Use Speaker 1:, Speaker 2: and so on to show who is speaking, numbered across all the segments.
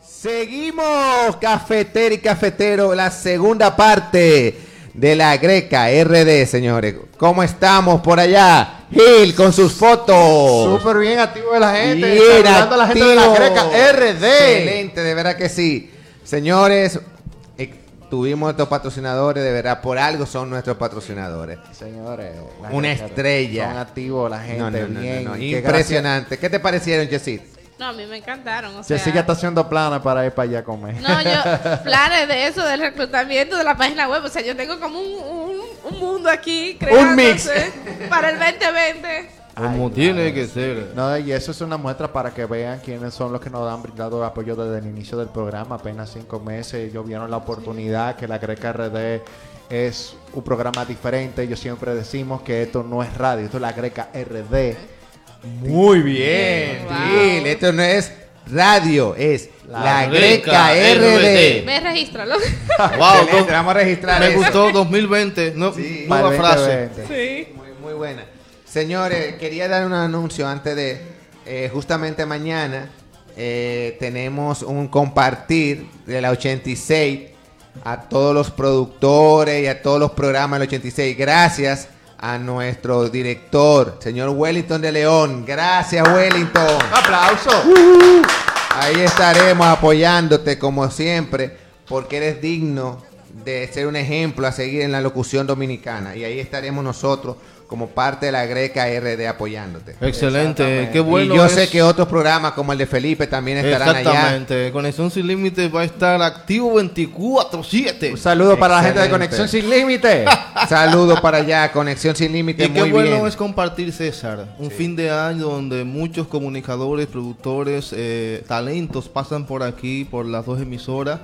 Speaker 1: Seguimos, cafetero y cafetero, la segunda parte de la Greca RD, señores. ¿Cómo estamos por allá? Gil, con sus fotos.
Speaker 2: Súper bien activo de la gente.
Speaker 1: Bien
Speaker 2: la gente de la. Greca RD.
Speaker 1: Excelente, de verdad que sí. Señores, eh, tuvimos estos patrocinadores, de verdad, por algo son nuestros patrocinadores.
Speaker 2: Señores,
Speaker 1: Una estrella.
Speaker 2: Son activos la gente.
Speaker 1: No,
Speaker 2: bien.
Speaker 1: no, Impresionante. ¿Qué te parecieron, Jessit?
Speaker 3: No, a mí me encantaron. O
Speaker 2: gracia.
Speaker 3: sea,
Speaker 2: Jessica está haciendo planes para ir para allá a comer.
Speaker 3: No, yo, planes de eso, del reclutamiento de la página web. O sea, yo tengo como un, un, un mundo aquí
Speaker 2: Un mix.
Speaker 3: creándose para el 2020.
Speaker 4: Como
Speaker 2: Ay,
Speaker 4: tiene que ser.
Speaker 2: No, y eso es una muestra para que vean quiénes son los que nos han brindado apoyo desde el inicio del programa. Apenas cinco meses, ellos vieron la oportunidad que la Greca RD es un programa diferente. Ellos siempre decimos que esto no es radio, esto es la Greca RD.
Speaker 1: Muy bien,
Speaker 3: Wow.
Speaker 1: Esto no es radio, es la,
Speaker 4: La
Speaker 1: Greca
Speaker 4: Greca
Speaker 1: RD.
Speaker 3: Me regístralo.
Speaker 4: Wow,
Speaker 1: vamos a registrar
Speaker 4: me
Speaker 1: eso.
Speaker 4: gustó 2020. No,
Speaker 1: Sí.
Speaker 4: nueva frase.
Speaker 2: 2020.
Speaker 3: sí.
Speaker 1: Muy, muy buena. Señores, quería dar un anuncio antes de, eh, justamente mañana eh, tenemos un compartir de la 86 a todos los productores y a todos los programas del 86. Gracias a nuestro director, señor Wellington de León. Gracias, Wellington.
Speaker 2: ¡Aplauso!
Speaker 1: Ahí estaremos apoyándote como siempre, porque eres digno de ser un ejemplo a seguir en la locución dominicana. Y ahí estaremos nosotros como parte de la Greca RD apoyándote.
Speaker 4: Excelente. Qué bueno.
Speaker 1: y yo
Speaker 4: es-
Speaker 1: sé que otros programas como el de Felipe también estarán allá.
Speaker 4: Exactamente. Conexión sin límites va a estar activo 24-7.
Speaker 2: Un saludo para la gente de. Conexión Sin Límite.
Speaker 1: Saludos para allá, Conexión Sin Límite,
Speaker 4: Y qué
Speaker 1: muy
Speaker 4: bueno
Speaker 1: bien.
Speaker 4: es compartir, César, un fin de año donde muchos comunicadores, productores, eh, talentos pasan por aquí, por las dos emisoras.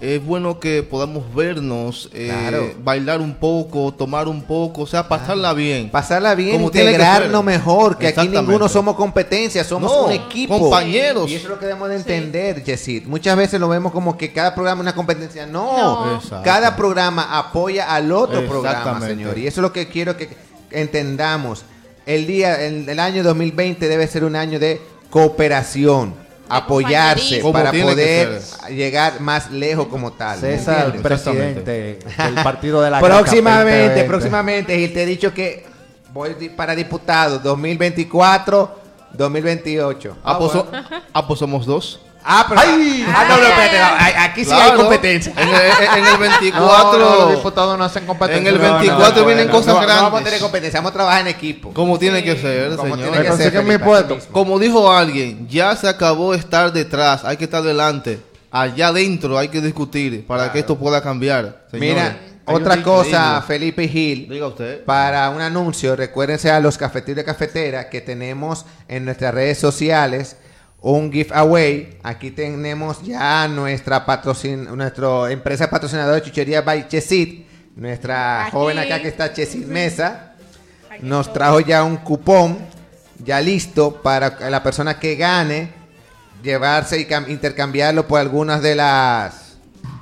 Speaker 4: Es bueno que podamos vernos, eh,
Speaker 1: Claro.
Speaker 4: bailar un poco, tomar un poco, o sea, pasarla bien.
Speaker 1: Pasarla bien,
Speaker 4: Como
Speaker 1: integrarnos mejor, que aquí ninguno somos competencia, somos
Speaker 4: No,
Speaker 1: un equipo.
Speaker 4: compañeros.
Speaker 1: Y eso es lo que debemos de entender, Jessit. Muchas veces lo vemos como que cada programa es una competencia. No, cada programa apoya al otro programa, señor. Y eso es lo que quiero que entendamos. El día, el, el año 2020 debe ser un año de cooperación, apoyarse para poder llegar más lejos como tal. ¿me
Speaker 2: César, presidente del partido de la
Speaker 1: Próximamente,
Speaker 2: 2020.
Speaker 1: próximamente, y te he dicho que voy para diputado 2024, 2028.
Speaker 4: Ah, pues, so- ah, pues somos dos.
Speaker 1: Ah, pero, ah, no, no, espérate, no, aquí sí hay competencia.
Speaker 4: En el, en el
Speaker 2: No,
Speaker 4: 24.
Speaker 2: no, los diputados no hacen competencia.
Speaker 4: En el
Speaker 2: No, no,
Speaker 4: 24
Speaker 2: no,
Speaker 4: vienen cosas
Speaker 1: no, No vamos a
Speaker 4: grandes.
Speaker 1: tener competencia, vamos a trabajar en equipo.
Speaker 4: Como tiene que ser,
Speaker 1: Como
Speaker 4: señor.
Speaker 1: tiene que ser,
Speaker 2: mi
Speaker 1: Felipe.
Speaker 4: Como dijo alguien, ya se acabó estar detrás, hay que estar delante. Allá adentro hay que discutir para que esto pueda cambiar. señores.
Speaker 1: Mira, otra cosa. Felipe Gil.
Speaker 4: Diga usted.
Speaker 1: Para un anuncio, recuérdense a los cafeteros y cafeteras que tenemos en nuestras redes sociales un giveaway. Aquí tenemos ya nuestra patrocin nuestra empresa patrocinadora de chuchería by Chesit. Nuestra
Speaker 3: Aquí.
Speaker 1: joven acá que está Chesit Mesa.
Speaker 3: Aquí
Speaker 1: Nos trajo ya un cupón ya listo para la persona que gane llevarse y cam- intercambiarlo por algunas de las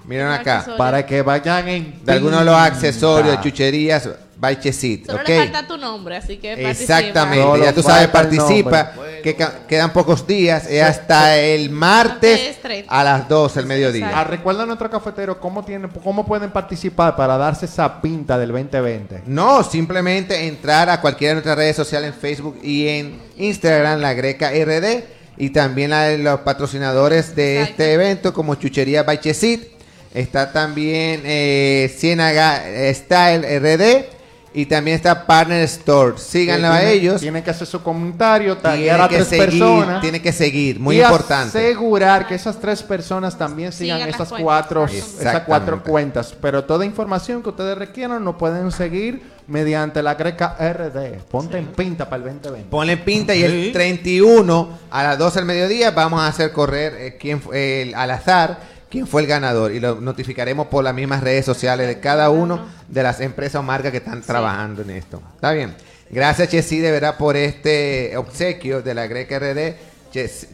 Speaker 1: miren acá.
Speaker 2: Para que vayan en.
Speaker 1: de algunos de los accesorios chucherías by Chesit
Speaker 3: Solo le falta tu nombre, así que
Speaker 1: Exactamente,
Speaker 2: Solo
Speaker 1: ya tú sabes, participa,
Speaker 4: nombre.
Speaker 1: Que quedan pocos días, es hasta el martes
Speaker 3: Martes 30.
Speaker 1: a las 12 del mediodía.
Speaker 2: Ah, recuerda a nuestro cafetero cómo, tiene, cómo pueden participar para darse esa pinta del 2020.
Speaker 1: No, simplemente entrar a cualquiera de nuestras redes sociales en Facebook y en Instagram, la Greca RD, y también de los patrocinadores de
Speaker 3: Exacto.
Speaker 1: este evento, como Chuchería Baichesit. Está también eh, Ciénaga Style RD y también está Partner Store. Síganlo a
Speaker 2: Tienen-
Speaker 1: ellos.
Speaker 2: Tienen que hacer su comentario, taggear a
Speaker 1: que
Speaker 2: tres
Speaker 1: seguir,
Speaker 2: personas.
Speaker 1: tiene que seguir, muy
Speaker 2: y
Speaker 1: importante.
Speaker 2: asegurar que esas tres personas también sigan,
Speaker 3: Sigan
Speaker 2: esas cuatro, esas cuatro cuentas. Pero toda información que ustedes requieran nos pueden seguir mediante la Greca RD. Ponte en pinta para el 2020.
Speaker 1: Ponle pinta y el
Speaker 4: Sí.
Speaker 1: 31 a las 12 del mediodía vamos a hacer correr eh, quién fue el- al azar quién fue el ganador y lo notificaremos por las mismas redes sociales de cada uno de las empresas o marcas que están trabajando en esto. Está bien. Gracias Chessy de verdad por este obsequio de la Greca RD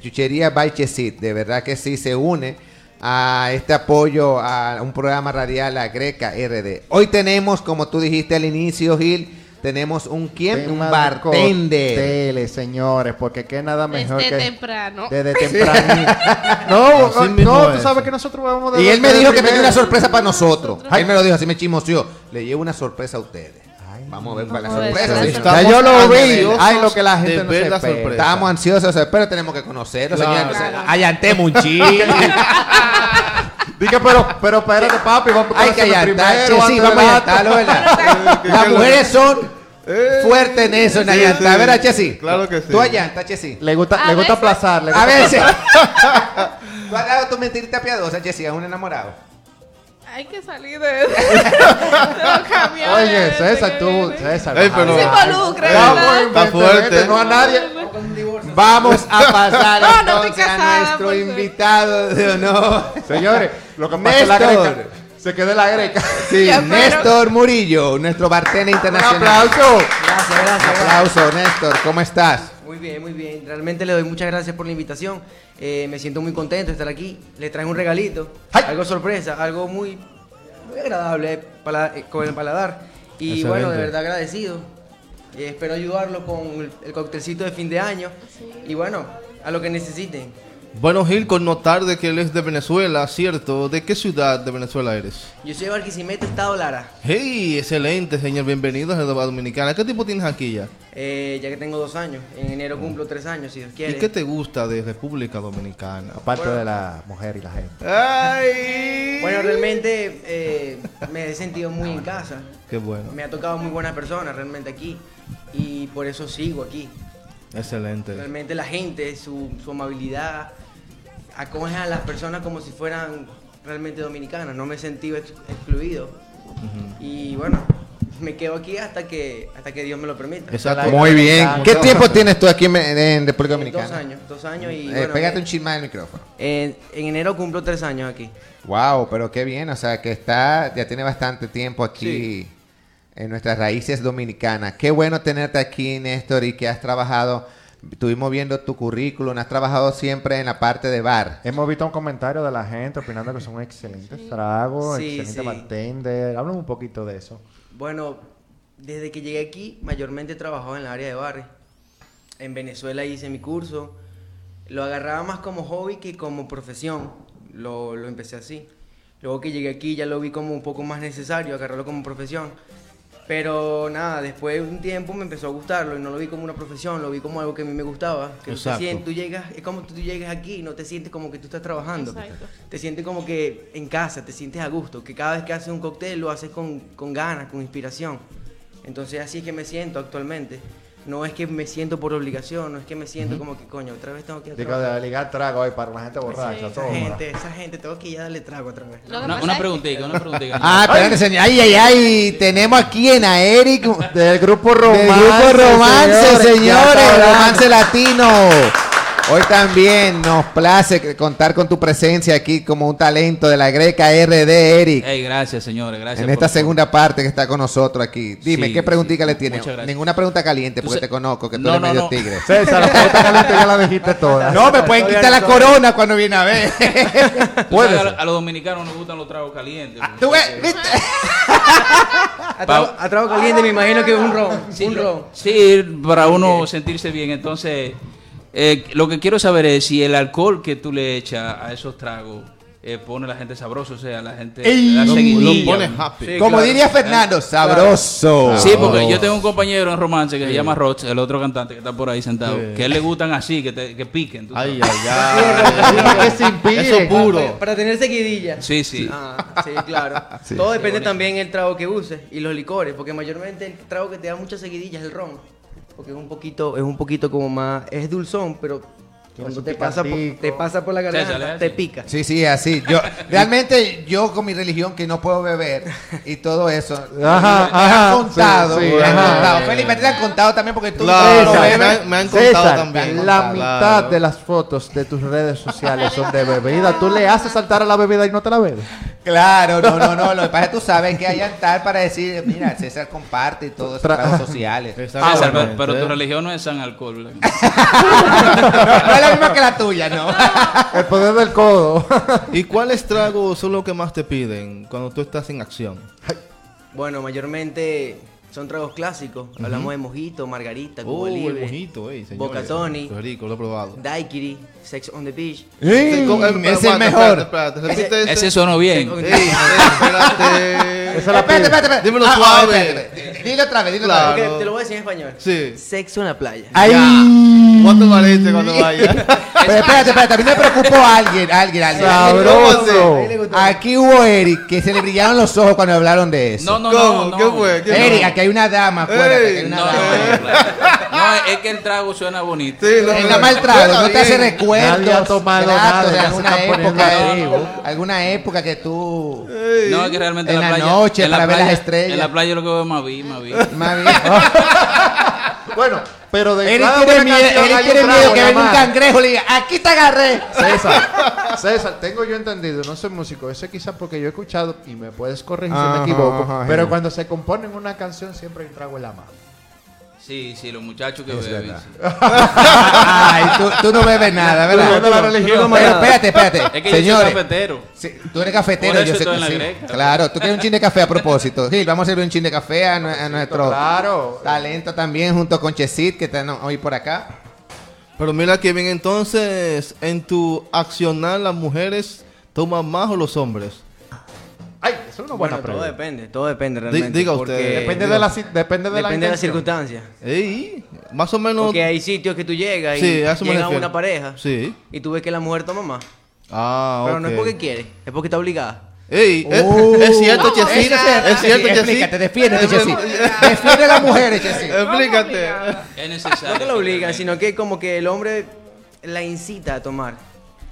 Speaker 1: Chuchería by Chesit. De verdad que sí se une a este apoyo a un programa radial, la Greca RD. Hoy tenemos, como tú dijiste al inicio, Gil, tenemos un quién, un bartender.
Speaker 2: cócteles, señores, porque qué nada mejor
Speaker 3: Desde
Speaker 2: que
Speaker 3: temprano.
Speaker 2: desde temprano. no,
Speaker 4: Así mismo
Speaker 2: no, tú
Speaker 4: es.
Speaker 2: sabes que nosotros vamos de
Speaker 1: Y él me dijo que tenía una sorpresa para nosotros. Él me lo dijo, así me chismoseó. Le llevo una sorpresa a ustedes. Vamos a ver cuál es la sorpresa. sí.
Speaker 2: Ya
Speaker 4: Estamos
Speaker 2: yo lo vi. Ay, lo que la gente no se
Speaker 4: la
Speaker 2: espera.
Speaker 1: Estábamos ansiosos, pero tenemos que conocerlo,
Speaker 4: Claro.
Speaker 1: señor. Entonces,
Speaker 3: Claro.
Speaker 1: allantemos un chile.
Speaker 2: Dije, pero, pero espérate, papi, vamos a
Speaker 1: Hay que allantar, che, sí, vamos a allantarlo, ¿verdad? Las mujeres son fuertes en eso, en
Speaker 4: Sí,
Speaker 1: allantar.
Speaker 4: sí.
Speaker 1: ¿Verdad, Chessy?
Speaker 4: Claro que sí.
Speaker 1: Tú allantas, Chessy.
Speaker 2: Le gusta,
Speaker 3: A
Speaker 2: le gusta
Speaker 3: veces-
Speaker 2: aplazar. le
Speaker 1: A veces. ¿Tú has dado tu mentirita piadosa, Chessy, a un enamorado?
Speaker 3: Hay que salir de, camiones.
Speaker 2: Oye, César, tú. César.
Speaker 4: Ey, pero-
Speaker 3: Se involucra,
Speaker 4: Está fuerte.
Speaker 2: No a nadie.
Speaker 1: Vamos a pasar
Speaker 3: No, no
Speaker 1: a nuestro
Speaker 3: por
Speaker 1: invitado de honor.
Speaker 2: Señores, lo que pasa es la greca. Se quedó la greca.
Speaker 1: Sí,
Speaker 3: Ya, pero-
Speaker 1: Néstor Murillo, nuestro bartender
Speaker 2: Un
Speaker 1: internacional.
Speaker 2: aplauso.
Speaker 5: Gracias, gracias.
Speaker 1: Aplauso, Néstor, ¿cómo estás?
Speaker 5: Muy bien, muy bien. Realmente le doy muchas gracias por la invitación. Eh, me siento muy contento de estar aquí. Le traje un regalito,
Speaker 2: ¡Ay!
Speaker 5: algo sorpresa, algo muy, muy agradable para, eh, con el paladar. Y
Speaker 4: Excelente.
Speaker 5: bueno, de verdad agradecido. Eh, espero ayudarlo con el, el coctelcito de fin de año. Y bueno, a lo que necesiten.
Speaker 4: Bueno, Gil, con notar de que él es de Venezuela, ¿cierto? ¿De qué ciudad de Venezuela eres?
Speaker 5: Yo soy de Barquisimeto, Estado Lara.
Speaker 4: Hey, excelente, señor. Bienvenido a República Dominicana. ¿Qué tiempo tienes aquí ya?
Speaker 5: Eh, ya que tengo dos años. En enero cumplo tres años, si Dios
Speaker 4: ¿Y
Speaker 5: quiere.
Speaker 4: qué te gusta de República Dominicana?
Speaker 2: Aparte de la mujer y la gente.
Speaker 4: ¡Ay!
Speaker 5: Bueno, realmente eh, me he sentido muy en casa.
Speaker 4: Qué bueno.
Speaker 5: Me ha tocado muy buenas personas realmente aquí y por eso sigo aquí.
Speaker 4: Excelente.
Speaker 5: Realmente la gente, su, su amabilidad, acoge a las personas como si fueran realmente dominicanas. No me he sentido ex- excluido. Y bueno, me quedo aquí hasta que hasta que Dios me lo permita.
Speaker 4: Exacto.
Speaker 1: Muy bien. ¿Qué tiempo tienes tú aquí en, en República Dominicana?
Speaker 5: Dos años, dos años y
Speaker 1: Eh,
Speaker 5: bueno,
Speaker 1: pégate
Speaker 5: eh,
Speaker 1: un chisme al micrófono.
Speaker 5: en, en enero cumplo tres años aquí.
Speaker 1: Wow, pero qué bien, o sea que está, ya tiene bastante tiempo aquí en nuestras raíces dominicanas. Qué bueno tenerte aquí, Néstor, y que has trabajado, estuvimos viendo tu currículum, has trabajado siempre en la parte de bar.
Speaker 2: Hemos visto un comentario de la gente opinando que son excelentes tragos,
Speaker 5: Sí,
Speaker 2: excelente
Speaker 5: sí.
Speaker 2: bartender. Háblame un poquito de eso.
Speaker 5: Bueno, desde que llegué aquí, mayormente he trabajado en la área de barrio. En Venezuela hice mi curso. Lo agarraba más como hobby que como profesión. Lo, lo empecé así. Luego que llegué aquí ya lo vi como un poco más necesario, agarrarlo como profesión. Pero nada, después de un tiempo me empezó a gustarlo y no lo vi como una profesión, lo vi como algo que a mí me gustaba. Que tú, te
Speaker 4: Exacto.
Speaker 5: sientes- tú llegas, es como tú llegas aquí y no te sientes como que tú estás trabajando.
Speaker 3: Exacto.
Speaker 5: Te sientes como que en casa, te sientes a gusto, que cada vez que haces un cóctel lo haces con, con ganas, con inspiración. Entonces así es que me siento actualmente. No es que me siento por obligación, no es que me siento como que coño, otra vez tengo que ir a
Speaker 2: Digo,
Speaker 5: trabajar.
Speaker 2: de ligar trago ahí para la gente borracha.
Speaker 3: Sí,
Speaker 5: Esa gente, esa gente, tengo que ir a darle trago otra vez.
Speaker 6: Una, preguntita, una preguntita.
Speaker 1: Ah, espérate, señor. Ay, ay, ay, tenemos aquí en a Eric
Speaker 2: Del grupo
Speaker 1: del
Speaker 2: Romance.
Speaker 1: grupo Romance, señores,
Speaker 2: hablando.
Speaker 1: Romance Latino. Hoy también nos place contar con tu presencia aquí como un talento de la Greca RD, Eric.
Speaker 6: Ey, gracias, señores, gracias.
Speaker 1: en esta
Speaker 6: por-
Speaker 1: segunda parte que está con nosotros aquí. Dime,
Speaker 6: Sí,
Speaker 1: ¿qué preguntita
Speaker 6: sí,
Speaker 1: le tienes?
Speaker 6: muchas gracias.
Speaker 1: Ninguna pregunta caliente porque te conozco, que tú
Speaker 6: No,
Speaker 1: eres
Speaker 6: no,
Speaker 1: medio
Speaker 6: no.
Speaker 1: tigre.
Speaker 2: César, la pregunta caliente ya la dijiste toda.
Speaker 1: No, me pueden quitar la corona cuando viene a ver.
Speaker 6: Sabes, a, a los dominicanos nos gustan los tragos calientes.
Speaker 1: Ah, ¿Tú ves? ¿Viste?
Speaker 5: A trago, a trago caliente me imagino que es un ron.
Speaker 6: Sí,
Speaker 5: un ron.
Speaker 6: sí, para uno sentirse bien. Entonces, eh, lo que quiero saber es si el alcohol que tú le echas a esos tragos eh, pone a la gente sabroso, o sea, la gente
Speaker 1: Ey,
Speaker 6: la
Speaker 1: lo-
Speaker 6: seguidilla.
Speaker 4: lo pone happy.
Speaker 5: Sí,
Speaker 1: Como
Speaker 5: claro.
Speaker 1: diría Fernando, sabroso.
Speaker 6: Sí, porque yo tengo un compañero en romance que se llama Roch, el otro cantante que está por ahí sentado,
Speaker 4: Sí.
Speaker 6: que a él le gustan así, que, te- que piquen. tú
Speaker 4: Ay, ay, ay.
Speaker 2: que se impide.
Speaker 4: Eso puro.
Speaker 5: Para, para tener seguidilla.
Speaker 6: Sí, sí.
Speaker 5: Ah, sí, claro. Todo depende también del trago que uses y los licores, porque mayormente el trago que te da muchas seguidillas es el ron. Porque es un poquito, es un poquito como más, es dulzón, pero cuando te pasa, por, te pasa por la garganta, te pica.
Speaker 1: Sí, sí, así. Yo realmente yo con mi religión que no puedo beber y todo eso.
Speaker 2: Ajá,
Speaker 1: me han contado,
Speaker 2: sí, sí,
Speaker 1: me han
Speaker 2: ajá.
Speaker 1: contado. Felipe, te han contado también porque tú
Speaker 4: Claro,
Speaker 1: no
Speaker 4: me
Speaker 1: bebes.
Speaker 4: han- me han contado
Speaker 2: César,
Speaker 4: también.
Speaker 2: La
Speaker 4: Claro.
Speaker 2: mitad de las fotos de tus redes sociales son de bebida. Tú le haces saltar a la bebida y no te la bebes.
Speaker 1: Claro, no, no, no. Lo que pasa es que tú sabes que hay altar para decir, mira, César comparte y todo eso, tragos sociales.
Speaker 6: César,
Speaker 4: Exactamente.
Speaker 6: pero, pero tu religión no es San Alcohol.
Speaker 1: No, no la misma que la tuya, no.
Speaker 2: El poder del codo.
Speaker 4: ¿Y cuáles tragos son los que más te piden cuando tú estás en acción?
Speaker 5: Bueno, mayormente son tragos clásicos. Hablamos de mojito, margarita,
Speaker 4: Oh,
Speaker 5: Cuba
Speaker 4: el
Speaker 5: Libre,
Speaker 4: mojito, eh, señores.
Speaker 5: Boca Tony,
Speaker 4: Qué rico, lo he probado.
Speaker 5: daiquiri, sex on the beach.
Speaker 1: ¡Ey!
Speaker 4: ¿Cómo- eh,
Speaker 1: es el mejor.
Speaker 4: Espérate, espérate, ese.
Speaker 6: Ese sonó bien.
Speaker 4: Ey, espérate.
Speaker 2: Esa la
Speaker 1: Espérate, espérate, espérate.
Speaker 4: Dímelo
Speaker 1: Ah,
Speaker 4: suave.
Speaker 1: espérate, espérate. Dilo otra vez, dilo
Speaker 4: Claro.
Speaker 1: otra vez.
Speaker 5: Te lo voy a decir en español.
Speaker 4: Sí.
Speaker 5: Sexo en la playa.
Speaker 1: ¡Ay!
Speaker 4: ¿Cuánto parece cuando vaya?
Speaker 1: Pero espérate, espérate, a mí me preocupó alguien, alguien, alguien.
Speaker 2: Sabroso.
Speaker 1: Aquí hubo Eric, que se le brillaron los ojos cuando hablaron de eso.
Speaker 6: No, no,
Speaker 4: ¿Cómo?
Speaker 6: no.
Speaker 4: ¿Qué fue? ¿Qué
Speaker 1: Eric, aquí hay una dama afuera. Hay una
Speaker 6: No,
Speaker 1: dama.
Speaker 6: no, es que el trago suena bonito.
Speaker 4: Sí, no,
Speaker 1: Es nada más el trago, no te hace recuerdos.
Speaker 2: Nadie ha tomado nada,
Speaker 1: de
Speaker 2: ya
Speaker 1: alguna época,
Speaker 2: activos.
Speaker 1: alguna época que tú.
Speaker 6: No, es que realmente
Speaker 1: En
Speaker 6: la
Speaker 1: la
Speaker 6: playa.
Speaker 1: noche,
Speaker 6: en la
Speaker 1: para ver
Speaker 6: playa-
Speaker 1: las estrellas.
Speaker 6: En la playa lo que veo es más vi, más vi.
Speaker 1: más bien.
Speaker 2: Bueno, pero de
Speaker 1: Eric tiene miedo,
Speaker 2: canción
Speaker 1: Eric tiene miedo que venga un cangrejo y le diga, aquí te agarré.
Speaker 2: César, César, tengo yo entendido, no soy músico, eso quizás porque yo he escuchado, y me puedes corregir si me equivoco, pero cuando se componen una canción siempre hay un trago en la mano.
Speaker 6: Sí, sí, los muchachos que
Speaker 1: Es
Speaker 6: beben.
Speaker 1: verdad.
Speaker 6: sí.
Speaker 1: Ay, tú, tú no bebes nada, ¿verdad?
Speaker 2: No la religión.
Speaker 1: Pero espérate, espérate.
Speaker 6: Es que yo soy
Speaker 1: Señores,
Speaker 6: cafetero.
Speaker 1: Sí, tú eres cafetero, yo sé que sí.
Speaker 6: greca.
Speaker 1: Claro, tú quieres un chin de café a propósito. Gil, vamos a servir un chin de café a, nue- a nuestro
Speaker 2: Claro.
Speaker 1: talento también, junto con Chesit, que están hoy por acá.
Speaker 4: Pero mira que bien, entonces, en tu accionar, las mujeres toman más o los hombres.
Speaker 2: Ay, eso es una buena
Speaker 5: Bueno, todo
Speaker 2: pregunta.
Speaker 5: depende, todo depende realmente.
Speaker 4: diga usted.
Speaker 2: Depende de la depende de la
Speaker 5: depende de circunstancias.
Speaker 4: Ey, más o menos.
Speaker 5: Porque hay sitios que tú llegas y
Speaker 4: Sí,
Speaker 5: llega una pareja
Speaker 4: Sí.
Speaker 5: y tú ves que la mujer toma más.
Speaker 4: Ah,
Speaker 5: Pero no es porque quiere, es porque está obligada.
Speaker 4: Ey, es- es, cierto,
Speaker 3: ¿cómo
Speaker 4: Chesit.
Speaker 3: es?
Speaker 4: Es cierto,
Speaker 1: Explícate,
Speaker 4: Chesit.
Speaker 1: defiéndete, Chesit. Defiende a las mujeres, Chesit.
Speaker 4: Explícate.
Speaker 6: Es necesario.
Speaker 5: No que lo obliga,
Speaker 6: realmente.
Speaker 5: sino que como que el hombre la incita a tomar.